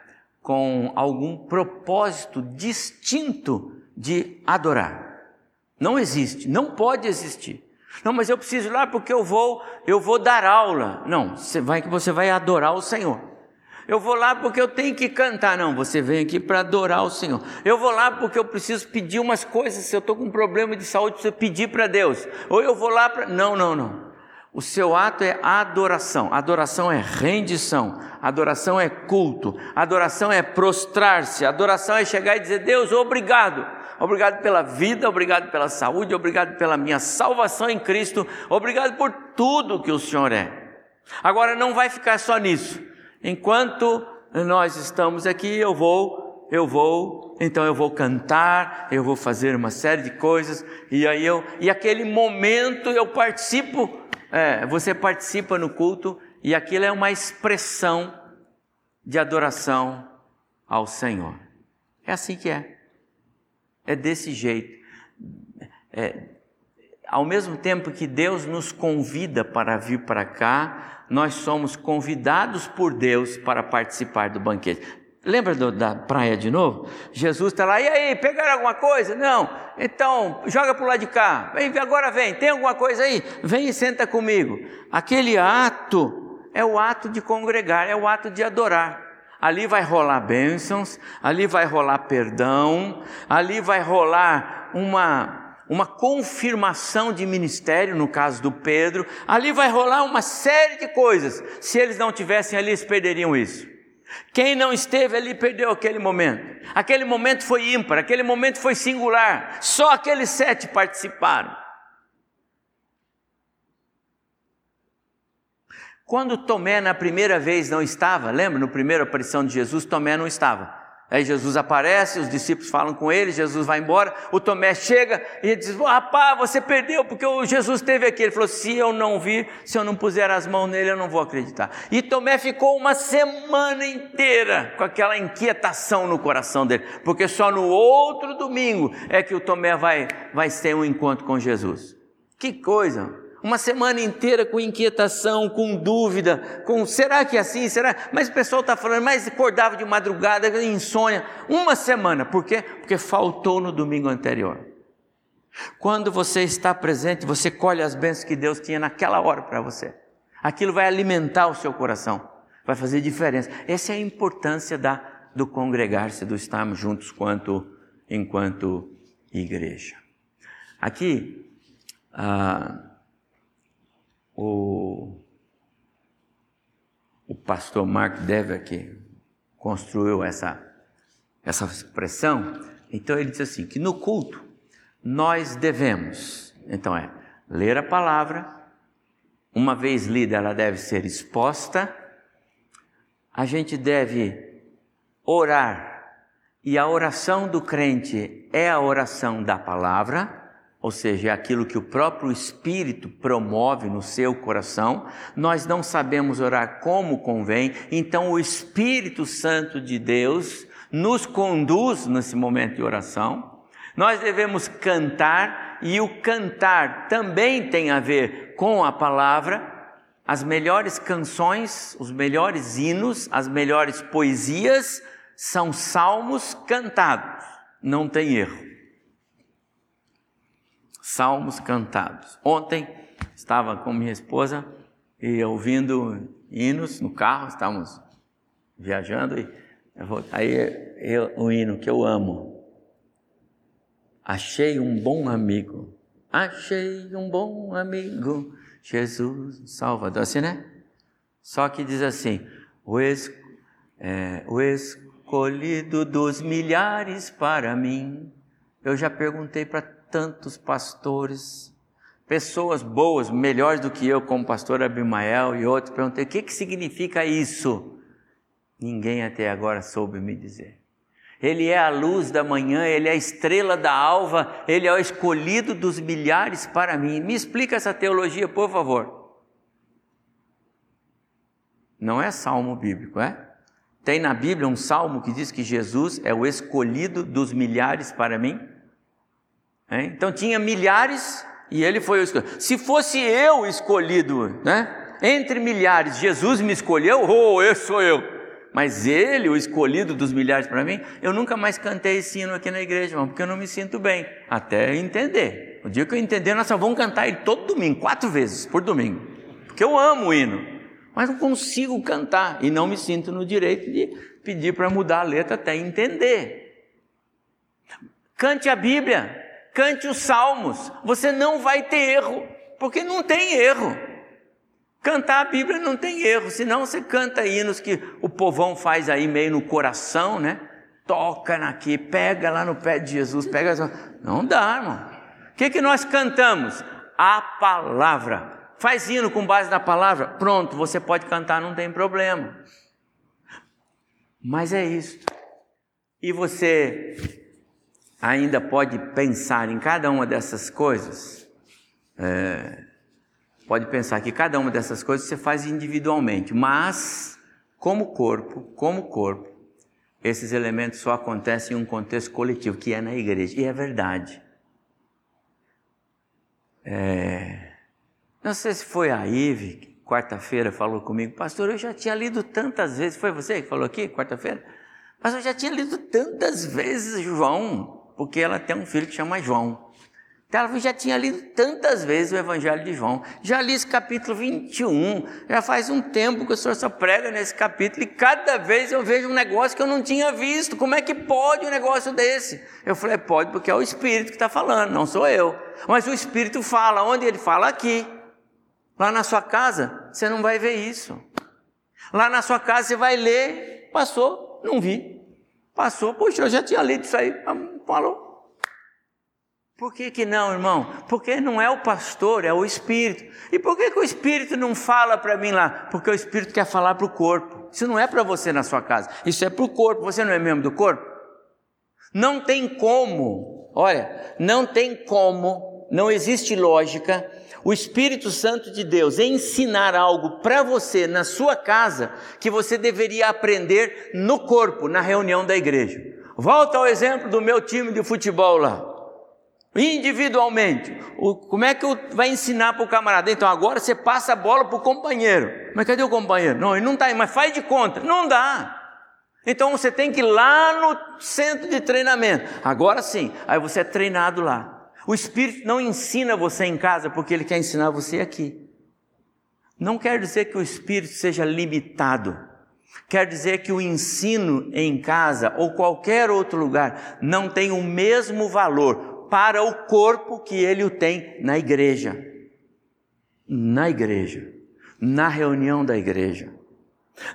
com algum propósito distinto de adorar. Não existe, não pode existir. Não, mas eu preciso ir lá porque eu vou, eu vou dar aula. Não, você vai que você vai adorar o Senhor. Eu vou lá porque eu tenho que cantar. Não, você vem aqui para adorar o Senhor. Eu vou lá porque eu preciso pedir umas coisas. Se eu estou com um problema de saúde, preciso pedir para Deus. Ou eu vou lá para. Não, não, não. O seu ato é adoração. Adoração é rendição. Adoração é culto. Adoração é prostrar-se. Adoração é chegar e dizer: Deus, obrigado obrigado pela vida, obrigado pela saúde, obrigado pela minha salvação em Cristo, obrigado por tudo que o Senhor é. Agora não vai ficar só nisso. Enquanto nós estamos aqui, eu vou, eu vou, então eu vou cantar, eu vou fazer uma série de coisas, e aí eu, e aquele momento eu participo, é, você participa no culto, e aquilo é uma expressão de adoração ao Senhor. É assim que é. É desse jeito. É, ao mesmo tempo que Deus nos convida para vir para cá, nós somos convidados por Deus para participar do banquete. Lembra do, da praia de novo? Jesus está lá, e aí, pegaram alguma coisa? Não. Então, joga para o lado de cá. Vem, agora vem, tem alguma coisa aí? Vem e senta comigo. Aquele ato é o ato de congregar, é o ato de adorar ali vai rolar bênçãos, ali vai rolar perdão, ali vai rolar uma, uma confirmação de ministério, no caso do Pedro, ali vai rolar uma série de coisas. Se eles não tivessem ali, eles perderiam isso. Quem não esteve ali perdeu aquele momento. Aquele momento foi ímpar, aquele momento foi singular. Só aqueles sete participaram. Quando Tomé na primeira vez não estava, lembra? No primeira aparição de Jesus, Tomé não estava. Aí Jesus aparece, os discípulos falam com ele, Jesus vai embora, o Tomé chega e ele diz: Rapaz, você perdeu porque o Jesus esteve aqui. Ele falou: Se eu não vir, se eu não puser as mãos nele, eu não vou acreditar. E Tomé ficou uma semana inteira com aquela inquietação no coração dele, porque só no outro domingo é que o Tomé vai, vai ter um encontro com Jesus. Que coisa! Uma semana inteira com inquietação, com dúvida, com será que é assim? Será? Mas o pessoal está falando, mas acordava de madrugada, insônia. Uma semana, por quê? Porque faltou no domingo anterior. Quando você está presente, você colhe as bênçãos que Deus tinha naquela hora para você. Aquilo vai alimentar o seu coração, vai fazer diferença. Essa é a importância da, do congregar-se, do estarmos juntos quanto, enquanto igreja. Aqui, ah, o, o pastor Mark Dever, que construiu essa, essa expressão, então ele diz assim: que no culto nós devemos, então é, ler a palavra, uma vez lida, ela deve ser exposta, a gente deve orar, e a oração do crente é a oração da palavra ou seja, é aquilo que o próprio Espírito promove no seu coração, nós não sabemos orar como convém, então o Espírito Santo de Deus nos conduz nesse momento de oração. Nós devemos cantar, e o cantar também tem a ver com a palavra. As melhores canções, os melhores hinos, as melhores poesias são salmos cantados, não tem erro salmos cantados. Ontem estava com minha esposa e ouvindo hinos no carro, estávamos viajando e aí eu, o hino que eu amo. Achei um bom amigo, achei um bom amigo, Jesus Salvador, assim né? Só que diz assim: O, es, é, o escolhido dos milhares para mim. Eu já perguntei para tantos pastores, pessoas boas, melhores do que eu, como pastor Abimael e outros, perguntei: o que, que significa isso? Ninguém até agora soube me dizer. Ele é a luz da manhã, ele é a estrela da alva, ele é o escolhido dos milhares para mim. Me explica essa teologia, por favor. Não é salmo bíblico, é? Tem na Bíblia um salmo que diz que Jesus é o escolhido dos milhares para mim? É? Então tinha milhares e ele foi o escolhido. Se fosse eu escolhido, né? Entre milhares, Jesus me escolheu, oh, esse sou eu mas ele, o escolhido dos milhares para mim, eu nunca mais cantei esse hino aqui na igreja, irmão, porque eu não me sinto bem, até entender. O dia que eu entender, nós só vamos cantar ele todo domingo, quatro vezes por domingo, porque eu amo o hino, mas não consigo cantar e não me sinto no direito de pedir para mudar a letra até entender. Cante a Bíblia, cante os salmos, você não vai ter erro, porque não tem erro. Cantar a Bíblia não tem erro, senão você canta hinos que o povão faz aí meio no coração, né? Toca aqui, pega lá no pé de Jesus, pega. Não dá, irmão. O que, que nós cantamos? A palavra. Faz hino com base na palavra, pronto, você pode cantar, não tem problema. Mas é isso. E você ainda pode pensar em cada uma dessas coisas. É, pode pensar que cada uma dessas coisas você faz individualmente, mas como corpo, como corpo, esses elementos só acontecem em um contexto coletivo, que é na igreja. E é verdade. É... Não sei se foi a Ive, quarta-feira, falou comigo, pastor, eu já tinha lido tantas vezes, foi você que falou aqui, quarta-feira? Pastor, eu já tinha lido tantas vezes João, porque ela tem um filho que chama João. Ela já tinha lido tantas vezes o Evangelho de João, já li esse capítulo 21, já faz um tempo que o senhor só prega nesse capítulo e cada vez eu vejo um negócio que eu não tinha visto. Como é que pode um negócio desse? Eu falei, pode, porque é o Espírito que está falando, não sou eu. Mas o Espírito fala, onde ele fala? Aqui. Lá na sua casa, você não vai ver isso. Lá na sua casa você vai ler, passou, não vi. Passou, poxa, eu já tinha lido isso aí, falou. Por que, que não, irmão? Porque não é o pastor, é o Espírito. E por que, que o Espírito não fala para mim lá? Porque o Espírito quer falar para o corpo. Isso não é para você na sua casa, isso é para o corpo. Você não é membro do corpo? Não tem como, olha, não tem como, não existe lógica o Espírito Santo de Deus ensinar algo para você na sua casa que você deveria aprender no corpo, na reunião da igreja. Volta ao exemplo do meu time de futebol lá individualmente. O, como é que vai ensinar para o camarada? Então agora você passa a bola para o companheiro. Mas cadê o companheiro? Não, ele não está aí, mas faz de conta. Não dá. Então você tem que ir lá no centro de treinamento. Agora sim, aí você é treinado lá. O Espírito não ensina você em casa porque ele quer ensinar você aqui. Não quer dizer que o Espírito seja limitado. Quer dizer que o ensino em casa ou qualquer outro lugar não tem o mesmo valor para o corpo que ele o tem na igreja. Na igreja, na reunião da igreja.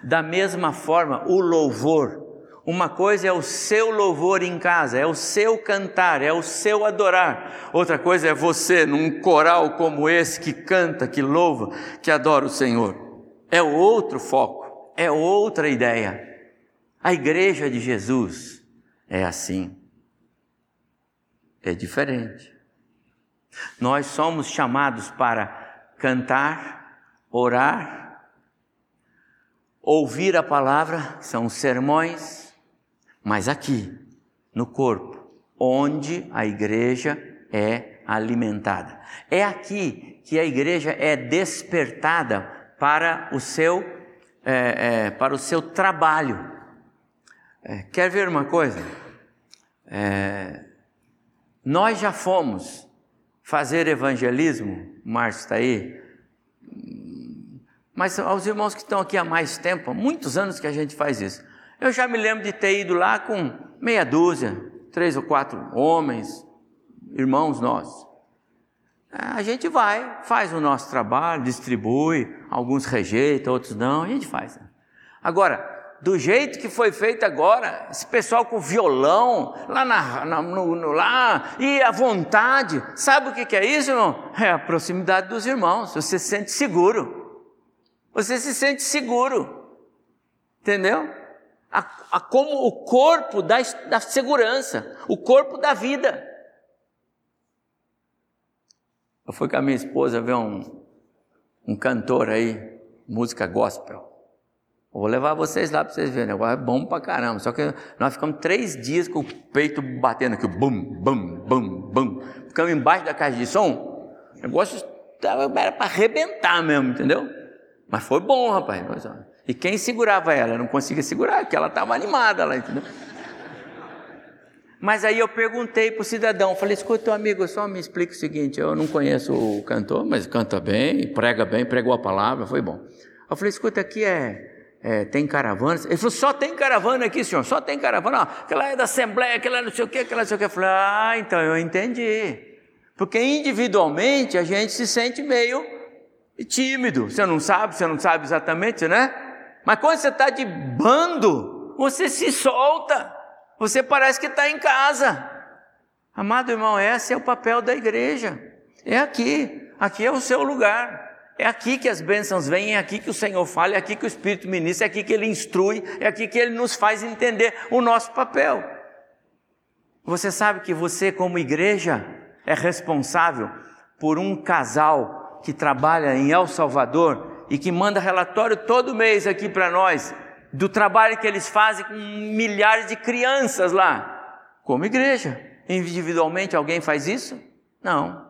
Da mesma forma, o louvor. Uma coisa é o seu louvor em casa, é o seu cantar, é o seu adorar. Outra coisa é você num coral como esse que canta, que louva, que adora o Senhor. É outro foco, é outra ideia. A igreja de Jesus é assim é diferente. Nós somos chamados para cantar, orar, ouvir a palavra, são sermões, mas aqui, no corpo, onde a igreja é alimentada. É aqui que a igreja é despertada para o seu, é, é, para o seu trabalho. É, quer ver uma coisa? É, nós já fomos fazer evangelismo, Márcio está aí, mas aos irmãos que estão aqui há mais tempo, há muitos anos que a gente faz isso. Eu já me lembro de ter ido lá com meia dúzia, três ou quatro homens, irmãos nossos. A gente vai, faz o nosso trabalho, distribui, alguns rejeitam, outros não, a gente faz. Agora, do jeito que foi feito agora, esse pessoal com violão, lá, na, na no, no, lá, e à vontade, sabe o que, que é isso, irmão? É a proximidade dos irmãos, você se sente seguro, você se sente seguro, entendeu? A, a como o corpo da, da segurança, o corpo da vida. Eu fui com a minha esposa ver um, um cantor aí, música gospel. Vou levar vocês lá para vocês verem. Agora é bom pra caramba. Só que nós ficamos três dias com o peito batendo aqui, bum, bum, bum, bum. Ficamos embaixo da caixa de som. O negócio era para arrebentar mesmo, entendeu? Mas foi bom, rapaz. E quem segurava ela? Eu não conseguia segurar, porque ela estava animada lá, entendeu? Mas aí eu perguntei para o cidadão, falei, escuta, amigo, só me explica o seguinte, eu não conheço o cantor, mas canta bem, prega bem, pregou a palavra, foi bom. Eu falei, escuta, aqui é é, tem caravanas. Ele falou, só tem caravana aqui, senhor, só tem caravana. Ah, aquela é da Assembleia, aquela é não sei o quê, aquela não sei o quê. Eu falei, ah, então eu entendi. Porque individualmente a gente se sente meio tímido. Você não sabe, você não sabe exatamente, né? Mas quando você está de bando, você se solta. Você parece que está em casa. Amado irmão, esse é o papel da igreja. É aqui. Aqui é o seu lugar. É aqui que as bênçãos vêm, é aqui que o Senhor fala, é aqui que o Espírito ministra, é aqui que Ele instrui, é aqui que Ele nos faz entender o nosso papel. Você sabe que você, como igreja, é responsável por um casal que trabalha em El Salvador e que manda relatório todo mês aqui para nós do trabalho que eles fazem com milhares de crianças lá. Como igreja, individualmente alguém faz isso? Não.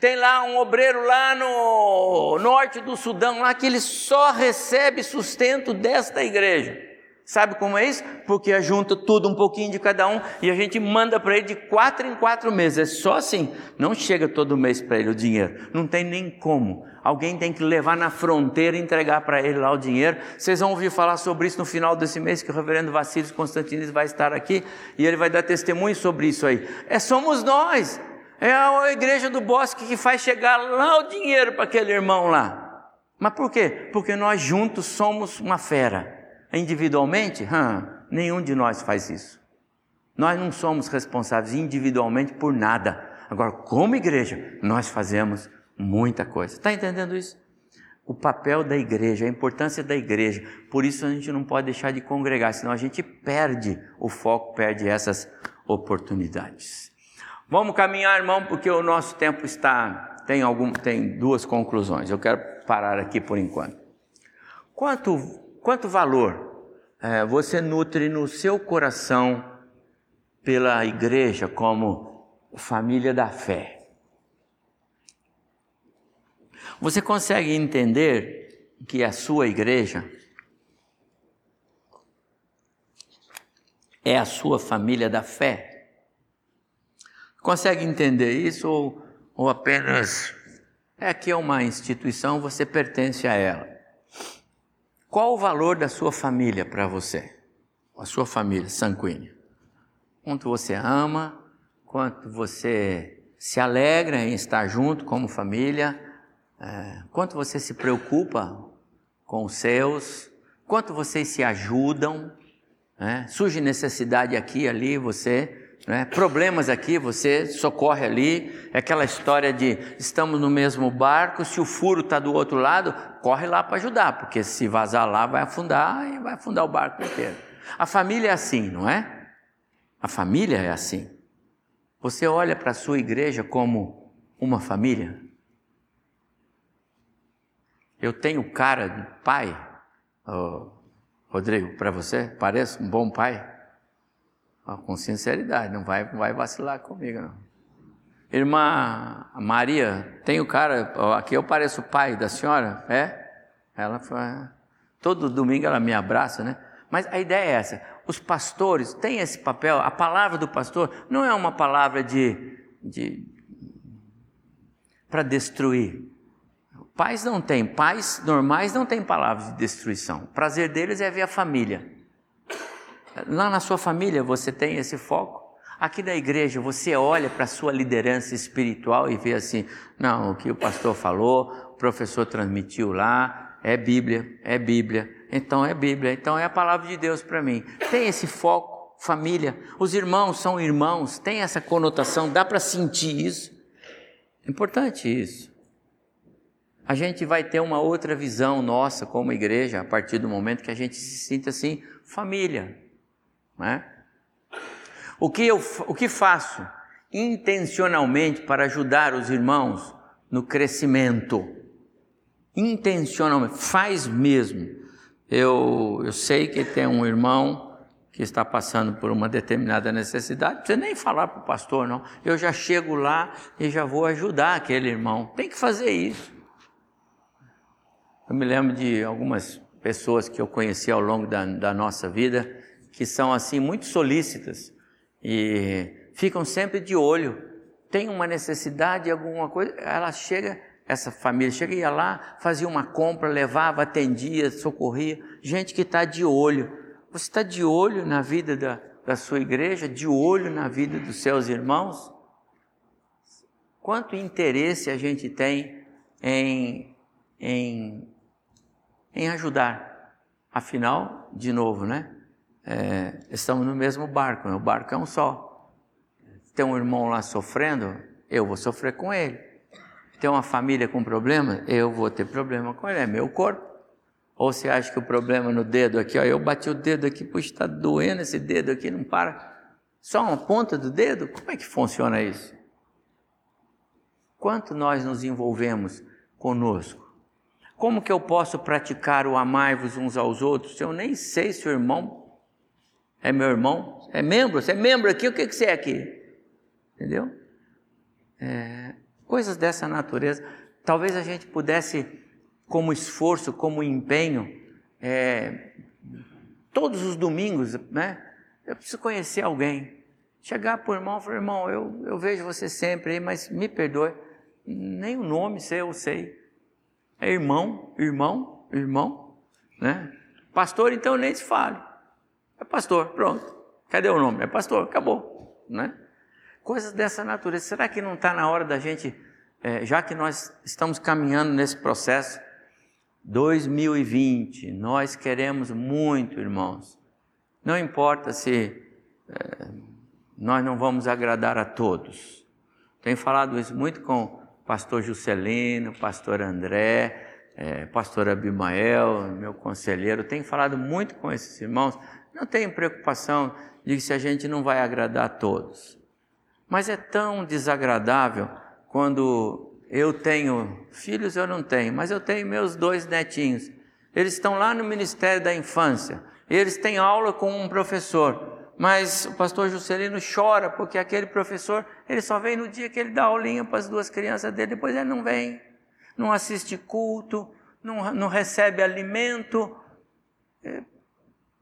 Tem lá um obreiro lá no norte do Sudão, lá que ele só recebe sustento desta igreja. Sabe como é isso? Porque junta tudo um pouquinho de cada um e a gente manda para ele de quatro em quatro meses. É só assim. Não chega todo mês para ele o dinheiro. Não tem nem como. Alguém tem que levar na fronteira e entregar para ele lá o dinheiro. Vocês vão ouvir falar sobre isso no final desse mês, que o reverendo Vassílio Constantinis vai estar aqui e ele vai dar testemunho sobre isso aí. É somos nós. É a igreja do bosque que faz chegar lá o dinheiro para aquele irmão lá. Mas por quê? Porque nós juntos somos uma fera. Individualmente, hum, nenhum de nós faz isso. Nós não somos responsáveis individualmente por nada. Agora, como igreja, nós fazemos muita coisa. Está entendendo isso? O papel da igreja, a importância da igreja. Por isso a gente não pode deixar de congregar, senão a gente perde o foco, perde essas oportunidades. Vamos caminhar, irmão, porque o nosso tempo está tem algum tem duas conclusões. Eu quero parar aqui por enquanto. Quanto quanto valor é, você nutre no seu coração pela igreja como família da fé? Você consegue entender que a sua igreja é a sua família da fé? Consegue entender isso ou, ou apenas é que é uma instituição, você pertence a ela? Qual o valor da sua família para você? A sua família sanguínea? Quanto você ama, quanto você se alegra em estar junto como família, é, quanto você se preocupa com os seus, quanto vocês se ajudam, né? surge necessidade aqui e ali, você né? problemas aqui, você socorre ali. É aquela história de estamos no mesmo barco, se o furo está do outro lado, corre lá para ajudar, porque se vazar lá vai afundar e vai afundar o barco inteiro. A família é assim, não é? A família é assim. Você olha para a sua igreja como uma família? Eu tenho cara de pai, oh, Rodrigo, para você? Parece um bom pai? Com sinceridade, não vai, vai vacilar comigo, não. Irmã Maria, tem o cara, aqui eu pareço o pai da senhora, é? Ela foi, todo domingo ela me abraça, né? Mas a ideia é essa, os pastores têm esse papel, a palavra do pastor não é uma palavra de, de para destruir. Pais não têm, pais normais não têm palavras de destruição. O prazer deles é ver a família. Lá na sua família você tem esse foco? Aqui na igreja você olha para a sua liderança espiritual e vê assim: não, o que o pastor falou, o professor transmitiu lá, é Bíblia, é Bíblia, Então é Bíblia, então é a palavra de Deus para mim. Tem esse foco, família. Os irmãos são irmãos, tem essa conotação, dá para sentir isso. Importante isso. A gente vai ter uma outra visão nossa como igreja a partir do momento que a gente se sinta assim, família. Né? O, que eu, o que faço intencionalmente para ajudar os irmãos no crescimento? Intencionalmente, faz mesmo. Eu, eu sei que tem um irmão que está passando por uma determinada necessidade, não precisa nem falar para o pastor, não. Eu já chego lá e já vou ajudar aquele irmão. Tem que fazer isso. Eu me lembro de algumas pessoas que eu conheci ao longo da, da nossa vida que são assim muito solícitas e ficam sempre de olho. Tem uma necessidade, alguma coisa, ela chega, essa família chega, ia lá, fazia uma compra, levava, atendia, socorria. Gente que está de olho. Você está de olho na vida da, da sua igreja, de olho na vida dos seus irmãos? Quanto interesse a gente tem em, em, em ajudar? Afinal, de novo, né? É, estamos no mesmo barco, né? o barco é um só. Tem um irmão lá sofrendo, eu vou sofrer com ele. Tem uma família com problema, eu vou ter problema com ele, é meu corpo. Ou você acha que o problema no dedo aqui, ó, eu bati o dedo aqui, puxa, está doendo esse dedo aqui, não para. Só uma ponta do dedo? Como é que funciona isso? Quanto nós nos envolvemos conosco? Como que eu posso praticar o amai-vos uns aos outros se eu nem sei se o irmão é meu irmão? É membro? Você é membro aqui? O que, que você é aqui? Entendeu? É, coisas dessa natureza. Talvez a gente pudesse, como esforço, como empenho, é, todos os domingos, né? Eu preciso conhecer alguém. Chegar para o irmão e falar, irmão, eu, eu vejo você sempre aí, mas me perdoe. Nem o nome sei, eu sei. É irmão, irmão, irmão, né? Pastor, então nem se fale. É pastor, pronto. Cadê o nome? É pastor, acabou. Né? Coisas dessa natureza. Será que não está na hora da gente, é, já que nós estamos caminhando nesse processo, 2020, nós queremos muito, irmãos. Não importa se é, nós não vamos agradar a todos. Tenho falado isso muito com pastor Juscelino, pastor André, é, pastor Abimael, meu conselheiro. Tenho falado muito com esses irmãos não tenho preocupação de se a gente não vai agradar a todos. Mas é tão desagradável quando eu tenho filhos, eu não tenho, mas eu tenho meus dois netinhos. Eles estão lá no Ministério da Infância. Eles têm aula com um professor, mas o pastor Juscelino chora porque aquele professor, ele só vem no dia que ele dá aulinha para as duas crianças dele, depois ele não vem, não assiste culto, não, não recebe alimento.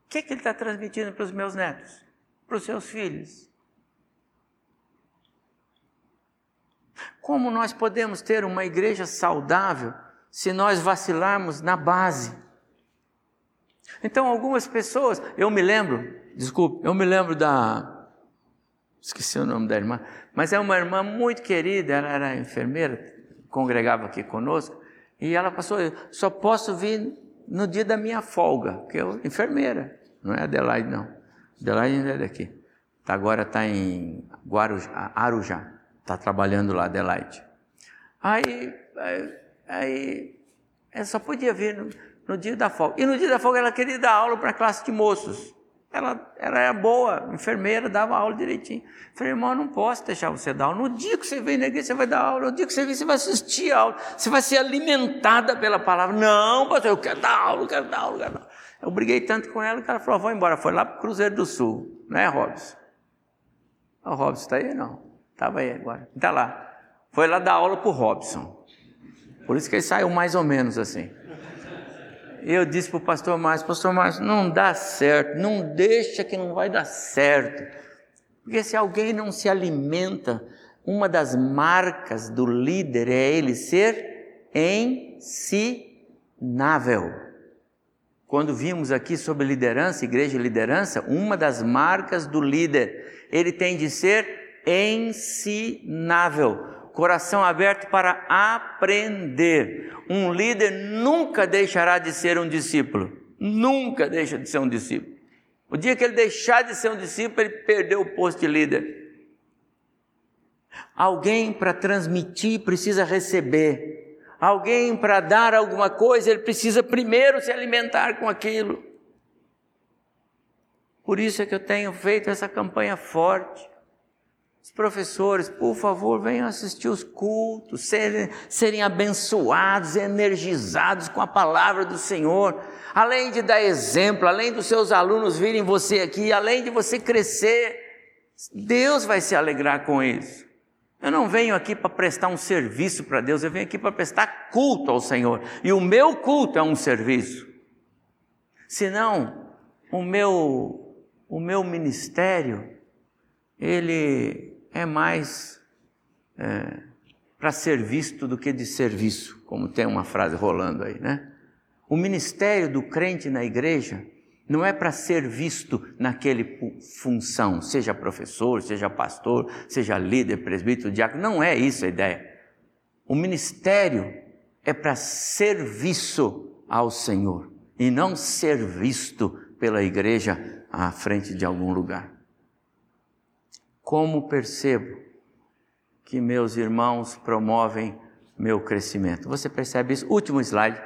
O que, que ele está transmitindo para os meus netos, para os seus filhos? Como nós podemos ter uma igreja saudável se nós vacilarmos na base? Então, algumas pessoas, eu me lembro, desculpe, eu me lembro da. Esqueci o nome da irmã, mas é uma irmã muito querida, ela era enfermeira, congregava aqui conosco, e ela passou, só posso vir no dia da minha folga, que eu enfermeira, não é Adelaide não. Adelaide não é daqui. Tá, agora está em Guarujá, Arujá, está trabalhando lá, Adelaide. Aí, aí, aí ela só podia vir no, no, dia da folga. E no dia da folga ela queria dar aula para a classe de moços. Ela, ela era boa, enfermeira, dava aula direitinho. Falei, irmão, não posso deixar você dar aula. No dia que você vem na igreja, você vai dar aula. No dia que você vem, você vai assistir a aula. Você vai ser alimentada pela palavra. Não, pastor, eu quero dar aula, eu quero dar aula, eu quero dar aula. Eu briguei tanto com ela que ela falou: vou embora. Foi lá para o Cruzeiro do Sul, né, Robson? O Robson está aí? Não. Estava aí agora. Está lá. Foi lá dar aula para o Robson. Por isso que ele saiu mais ou menos assim. Eu disse para o pastor Márcio: Pastor Márcio, não dá certo. Não deixa que não vai dar certo. Porque se alguém não se alimenta, uma das marcas do líder é ele ser ensinável. Quando vimos aqui sobre liderança, igreja e liderança, uma das marcas do líder, ele tem de ser ensinável, coração aberto para aprender. Um líder nunca deixará de ser um discípulo, nunca deixa de ser um discípulo. O dia que ele deixar de ser um discípulo, ele perdeu o posto de líder. Alguém para transmitir precisa receber. Alguém para dar alguma coisa, ele precisa primeiro se alimentar com aquilo. Por isso é que eu tenho feito essa campanha forte. Professores, por favor, venham assistir os cultos, serem, serem abençoados, energizados com a palavra do Senhor. Além de dar exemplo, além dos seus alunos virem você aqui, além de você crescer, Deus vai se alegrar com isso. Eu não venho aqui para prestar um serviço para Deus, eu venho aqui para prestar culto ao Senhor. E o meu culto é um serviço. Senão, o meu, o meu ministério, ele é mais é, para ser visto do que de serviço, como tem uma frase rolando aí, né? O ministério do crente na igreja não é para ser visto naquele função, seja professor, seja pastor, seja líder, presbítero, diácono, não é isso a ideia. O ministério é para serviço ao Senhor e não ser visto pela igreja à frente de algum lugar. Como percebo que meus irmãos promovem meu crescimento? Você percebe isso? Último slide,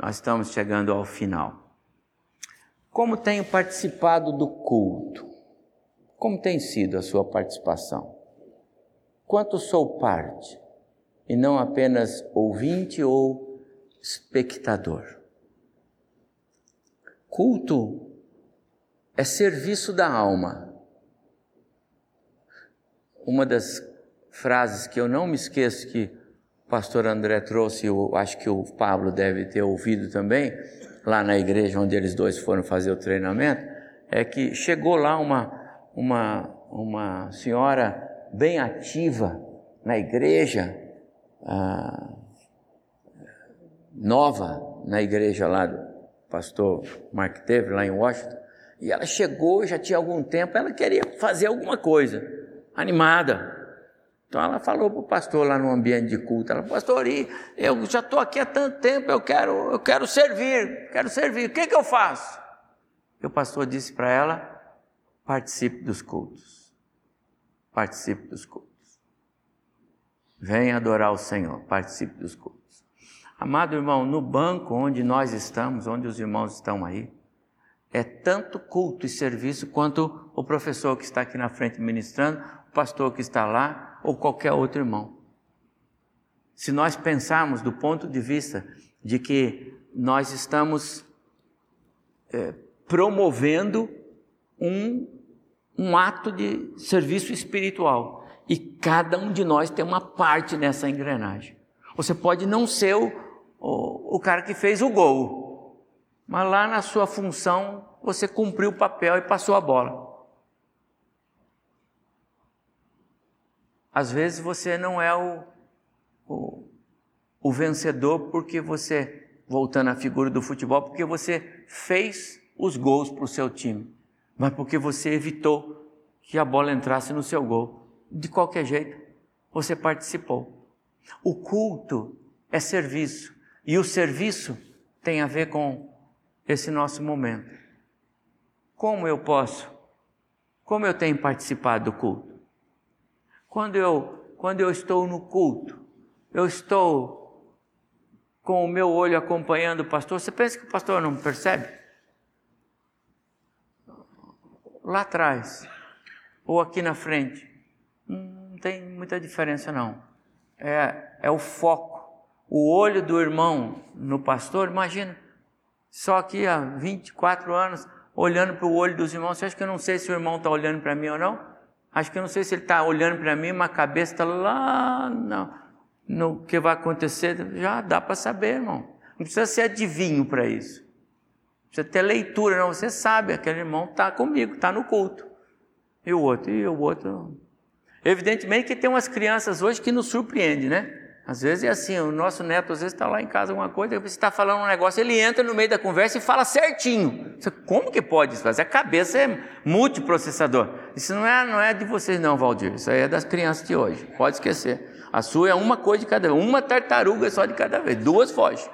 nós estamos chegando ao final. Como tenho participado do culto? Como tem sido a sua participação? Quanto sou parte e não apenas ouvinte ou espectador? Culto é serviço da alma. Uma das frases que eu não me esqueço que o pastor André trouxe, eu acho que o Pablo deve ter ouvido também, lá na igreja onde eles dois foram fazer o treinamento, é que chegou lá uma, uma, uma senhora bem ativa na igreja, ah, nova na igreja lá do pastor Mark teve lá em Washington, e ela chegou, já tinha algum tempo, ela queria fazer alguma coisa, animada. Então ela falou para o pastor lá no ambiente de culto, ela, pastor, eu já estou aqui há tanto tempo, eu quero, eu quero servir, quero servir, o que, que eu faço? E o pastor disse para ela, participe dos cultos, participe dos cultos. Venha adorar o Senhor, participe dos cultos. Amado irmão, no banco onde nós estamos, onde os irmãos estão aí, é tanto culto e serviço quanto o professor que está aqui na frente ministrando, o pastor que está lá, ou qualquer outro irmão. Se nós pensarmos do ponto de vista de que nós estamos é, promovendo um, um ato de serviço espiritual e cada um de nós tem uma parte nessa engrenagem. Você pode não ser o, o, o cara que fez o gol, mas lá na sua função você cumpriu o papel e passou a bola. Às vezes você não é o, o, o vencedor porque você, voltando à figura do futebol, porque você fez os gols para o seu time, mas porque você evitou que a bola entrasse no seu gol. De qualquer jeito, você participou. O culto é serviço e o serviço tem a ver com esse nosso momento. Como eu posso? Como eu tenho participado do culto? Quando eu, quando eu estou no culto, eu estou com o meu olho acompanhando o pastor. Você pensa que o pastor não percebe? Lá atrás, ou aqui na frente, não tem muita diferença não. É, é o foco. O olho do irmão no pastor, imagina, só aqui há 24 anos, olhando para o olho dos irmãos. Você acha que eu não sei se o irmão está olhando para mim ou não? Acho que eu não sei se ele está olhando para mim, mas a cabeça está lá no, no que vai acontecer. Já dá para saber, irmão. Não precisa ser adivinho para isso. Não precisa ter leitura, não. Você sabe, aquele irmão está comigo, está no culto. E o outro, e o outro. Evidentemente que tem umas crianças hoje que nos surpreendem, né? Às vezes é assim, o nosso neto às vezes está lá em casa alguma coisa, você está falando um negócio, ele entra no meio da conversa e fala certinho. Você, como que pode isso? A cabeça é multiprocessador. Isso não é, não é de vocês não, Valdir, isso aí é das crianças de hoje, pode esquecer. A sua é uma coisa de cada vez, uma tartaruga só de cada vez, duas fogem.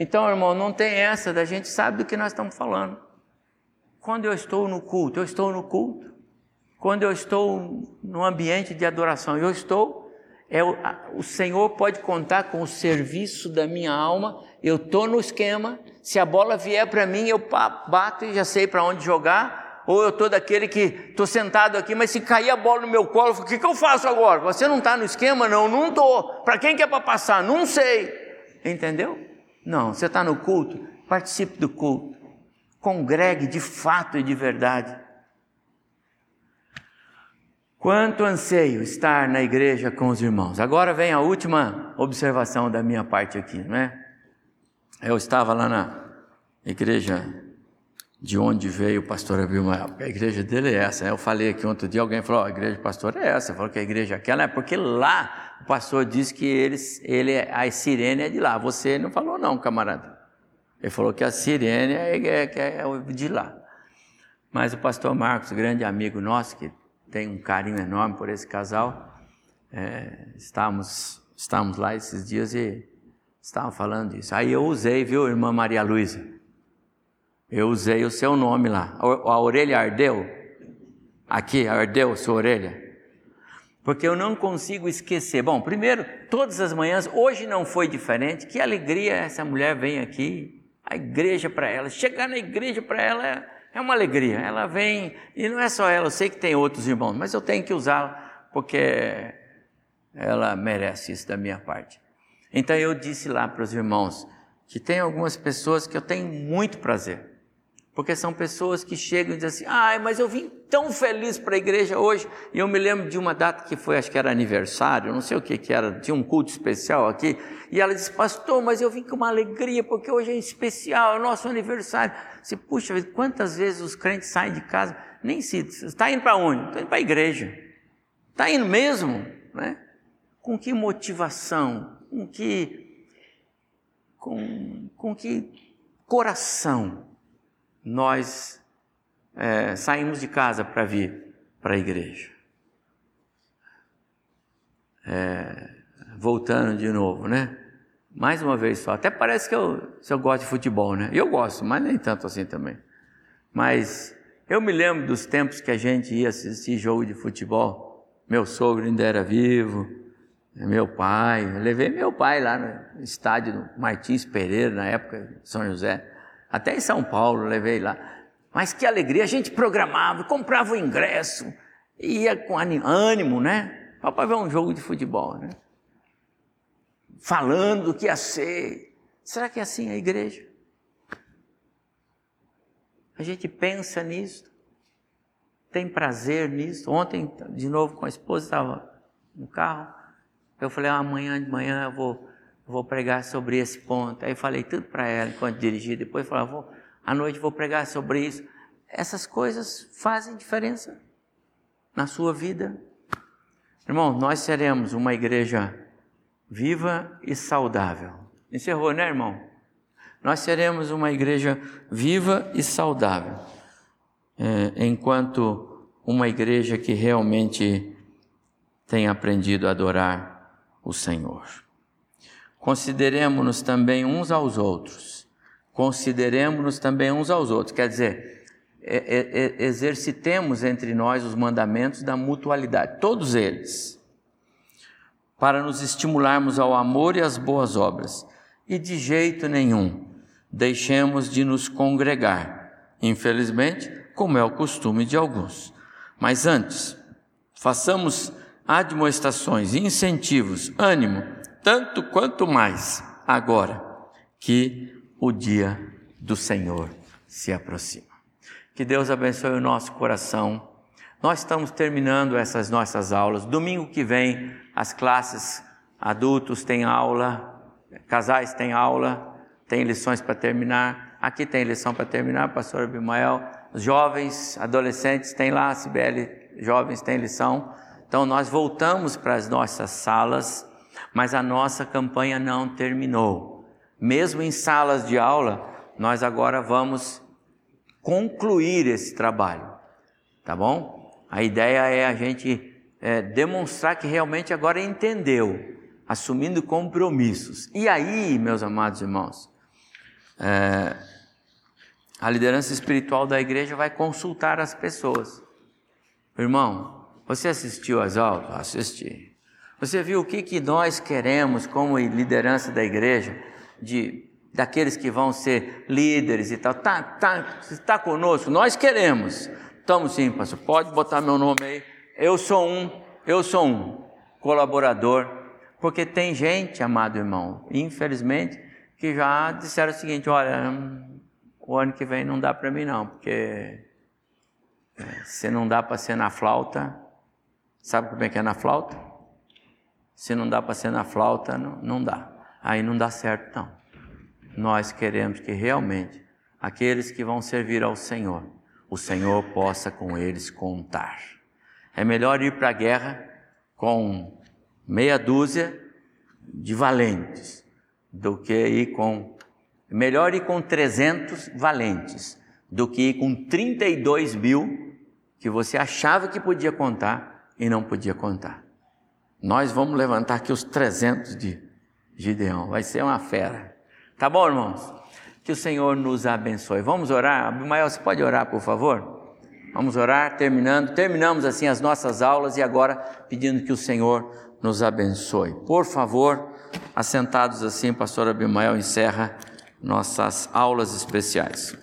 Então, irmão, não tem essa da gente sabe do que nós estamos falando. Quando eu estou no culto, eu estou no culto. Quando eu estou no ambiente de adoração, eu estou. É, o, o Senhor pode contar com o serviço da minha alma. Eu estou no esquema. Se a bola vier para mim, eu bato e já sei para onde jogar. Ou eu estou daquele que estou sentado aqui, mas se cair a bola no meu colo, o que, que eu faço agora? Você não está no esquema? Não, não estou. Para quem que é para passar? Não sei. Entendeu? Não, você está no culto, participe do culto. Congregue de fato e de verdade. Quanto anseio estar na igreja com os irmãos. Agora vem a última observação da minha parte aqui, não é? Eu estava lá na igreja de onde veio o pastor Abimael, a igreja dele é essa. Eu falei aqui outro dia, alguém falou, oh, a igreja do pastor é essa, falou que a igreja é aquela é porque lá o pastor disse que eles, ele, a sirene é de lá. Você não falou não, camarada. Ele falou que a sirene é, é, é de lá. Mas o pastor Marcos, grande amigo nosso, que tem um carinho enorme por esse casal, é, estávamos, estávamos lá esses dias e estavam falando disso. Aí eu usei, viu, irmã Maria Luísa? Eu usei o seu nome lá. A orelha ardeu? Aqui, ardeu sua orelha? Porque eu não consigo esquecer. Bom, primeiro, todas as manhãs, hoje não foi diferente. Que alegria essa mulher vem aqui. A igreja para ela. Chegar na igreja para ela é uma alegria. Ela vem, e não é só ela, eu sei que tem outros irmãos, mas eu tenho que usá-la porque ela merece isso da minha parte. Então eu disse lá para os irmãos que tem algumas pessoas que eu tenho muito prazer. Porque são pessoas que chegam e dizem assim: ai, mas eu vim tão feliz para a igreja hoje. E eu me lembro de uma data que foi, acho que era aniversário, não sei o que que era, tinha um culto especial aqui. E ela disse: Pastor, mas eu vim com uma alegria, porque hoje é especial, é nosso aniversário. Se, puxa, quantas vezes os crentes saem de casa, nem se. Está indo para onde? Está indo para a igreja. Está indo mesmo, né? Com que motivação? Com que. Com, com que coração? nós é, saímos de casa para vir para a igreja. É, voltando de novo, né? Mais uma vez só. Até parece que eu, se eu gosto de futebol, né? Eu gosto, mas nem tanto assim também. Mas eu me lembro dos tempos que a gente ia assistir jogo de futebol. Meu sogro ainda era vivo, meu pai. Eu levei meu pai lá no estádio Martins Pereira, na época São José. Até em São Paulo levei lá. Mas que alegria, a gente programava, comprava o ingresso, ia com ânimo, né? Papai ver um jogo de futebol, né? Falando do que ia ser. Será que é assim a igreja? A gente pensa nisso, tem prazer nisso. Ontem, de novo com a esposa, estava no carro. Eu falei, ah, amanhã de manhã eu vou vou pregar sobre esse ponto. Aí falei tudo para ela enquanto dirigia. Depois falei, vou, à noite vou pregar sobre isso. Essas coisas fazem diferença na sua vida. Irmão, nós seremos uma igreja viva e saudável. Encerrou, né, irmão? Nós seremos uma igreja viva e saudável, é, enquanto uma igreja que realmente tem aprendido a adorar o Senhor. Consideremos-nos também uns aos outros. Consideremos-nos também uns aos outros. Quer dizer, é, é, é, exercitemos entre nós os mandamentos da mutualidade, todos eles, para nos estimularmos ao amor e às boas obras. E de jeito nenhum deixemos de nos congregar, infelizmente, como é o costume de alguns. Mas antes, façamos admoestações, incentivos, ânimo tanto quanto mais agora que o dia do Senhor se aproxima. Que Deus abençoe o nosso coração. Nós estamos terminando essas nossas aulas. Domingo que vem, as classes adultos têm aula, casais têm aula, tem lições para terminar. Aqui tem lição para terminar, pastor Abimael. Os jovens, adolescentes têm lá, a jovens têm lição. Então nós voltamos para as nossas salas mas a nossa campanha não terminou. Mesmo em salas de aula, nós agora vamos concluir esse trabalho, tá bom? A ideia é a gente é, demonstrar que realmente agora entendeu, assumindo compromissos. E aí, meus amados irmãos, é, a liderança espiritual da igreja vai consultar as pessoas. Irmão, você assistiu às aulas? Assisti. Você viu o que, que nós queremos como liderança da igreja, de daqueles que vão ser líderes e tal? Tá, tá, está conosco? Nós queremos. Estamos sim, pastor. Pode botar meu nome aí. Eu sou um, eu sou um colaborador, porque tem gente, amado irmão, infelizmente, que já disseram o seguinte: olha, o ano que vem não dá para mim não, porque é, se não dá para ser na flauta, sabe como é que é na flauta? Se não dá para ser na flauta, não, não dá. Aí não dá certo não. Nós queremos que realmente aqueles que vão servir ao Senhor, o Senhor possa com eles contar. É melhor ir para a guerra com meia dúzia de valentes do que ir com melhor ir com 300 valentes do que ir com 32 mil que você achava que podia contar e não podia contar. Nós vamos levantar aqui os 300 de Gideão, vai ser uma fera. Tá bom, irmãos? Que o Senhor nos abençoe. Vamos orar? Abimael, você pode orar, por favor? Vamos orar, terminando. Terminamos assim as nossas aulas e agora pedindo que o Senhor nos abençoe. Por favor, assentados assim, pastor Abimael encerra nossas aulas especiais.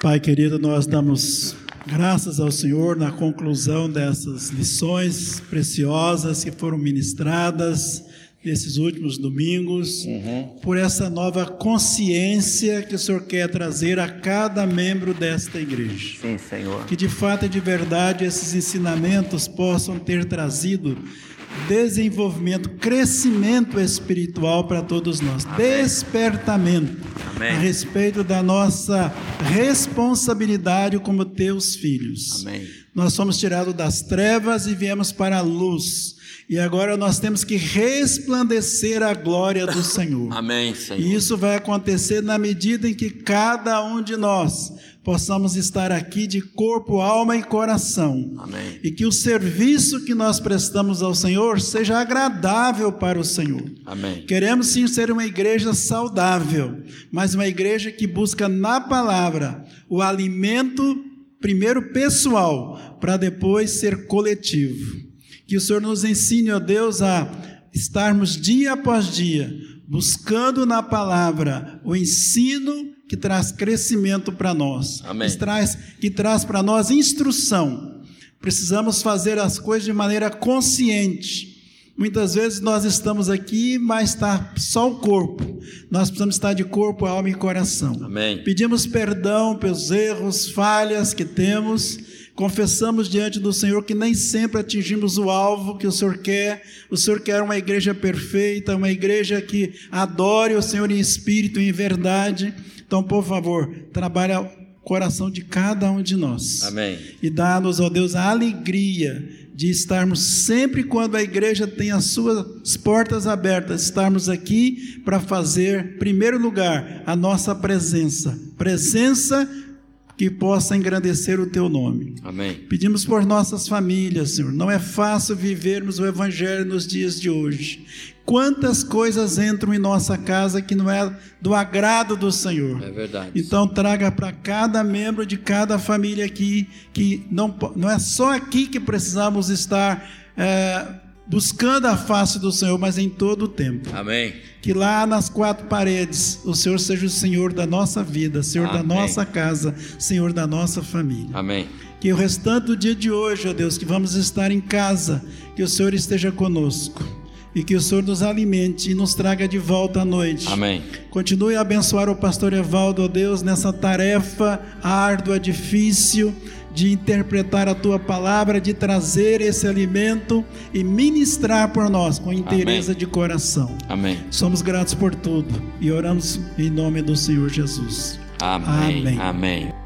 Pai querido, nós damos graças ao Senhor na conclusão dessas lições preciosas que foram ministradas nesses últimos domingos, uhum. por essa nova consciência que o Senhor quer trazer a cada membro desta igreja. Sim, Senhor. Que de fato e de verdade esses ensinamentos possam ter trazido desenvolvimento, crescimento espiritual para todos nós, Amém. despertamento Amém. a respeito da nossa responsabilidade como teus filhos. Amém. Nós somos tirados das trevas e viemos para a luz. E agora nós temos que resplandecer a glória do [LAUGHS] Senhor. Amém, Senhor. E isso vai acontecer na medida em que cada um de nós possamos estar aqui de corpo, alma e coração. Amém. E que o serviço que nós prestamos ao Senhor seja agradável para o Senhor. Amém. Queremos sim ser uma igreja saudável, mas uma igreja que busca na palavra o alimento primeiro pessoal, para depois ser coletivo. Que o Senhor nos ensine, ó Deus, a estarmos dia após dia buscando na palavra o ensino que traz crescimento para nós, Amém. que traz, que traz para nós instrução. Precisamos fazer as coisas de maneira consciente. Muitas vezes nós estamos aqui, mas está só o corpo. Nós precisamos estar de corpo, alma e coração. Amém. Pedimos perdão pelos erros, falhas que temos confessamos diante do Senhor que nem sempre atingimos o alvo que o Senhor quer. O Senhor quer uma igreja perfeita, uma igreja que adore o Senhor em espírito e em verdade. Então, por favor, trabalhe o coração de cada um de nós. Amém. E dá-nos, ó Deus, a alegria de estarmos sempre quando a igreja tem as suas portas abertas, estarmos aqui para fazer, primeiro lugar, a nossa presença. Presença que possa engrandecer o teu nome. Amém. Pedimos por nossas famílias, Senhor. Não é fácil vivermos o evangelho nos dias de hoje. Quantas coisas entram em nossa casa que não é do agrado do Senhor. É verdade. Então traga para cada membro de cada família aqui que não, não é só aqui que precisamos estar é, buscando a face do Senhor, mas em todo o tempo. Amém. Que lá nas quatro paredes o Senhor seja o Senhor da nossa vida, Senhor Amém. da nossa casa, Senhor da nossa família. Amém. Que o restante do dia de hoje, ó Deus, que vamos estar em casa, que o Senhor esteja conosco e que o Senhor nos alimente e nos traga de volta à noite. Amém. Continue a abençoar o pastor Evaldo, ó Deus, nessa tarefa árdua, difícil de interpretar a tua palavra, de trazer esse alimento e ministrar por nós com interesse de coração. Amém. Somos gratos por tudo e oramos em nome do Senhor Jesus. Amém. Amém. Amém.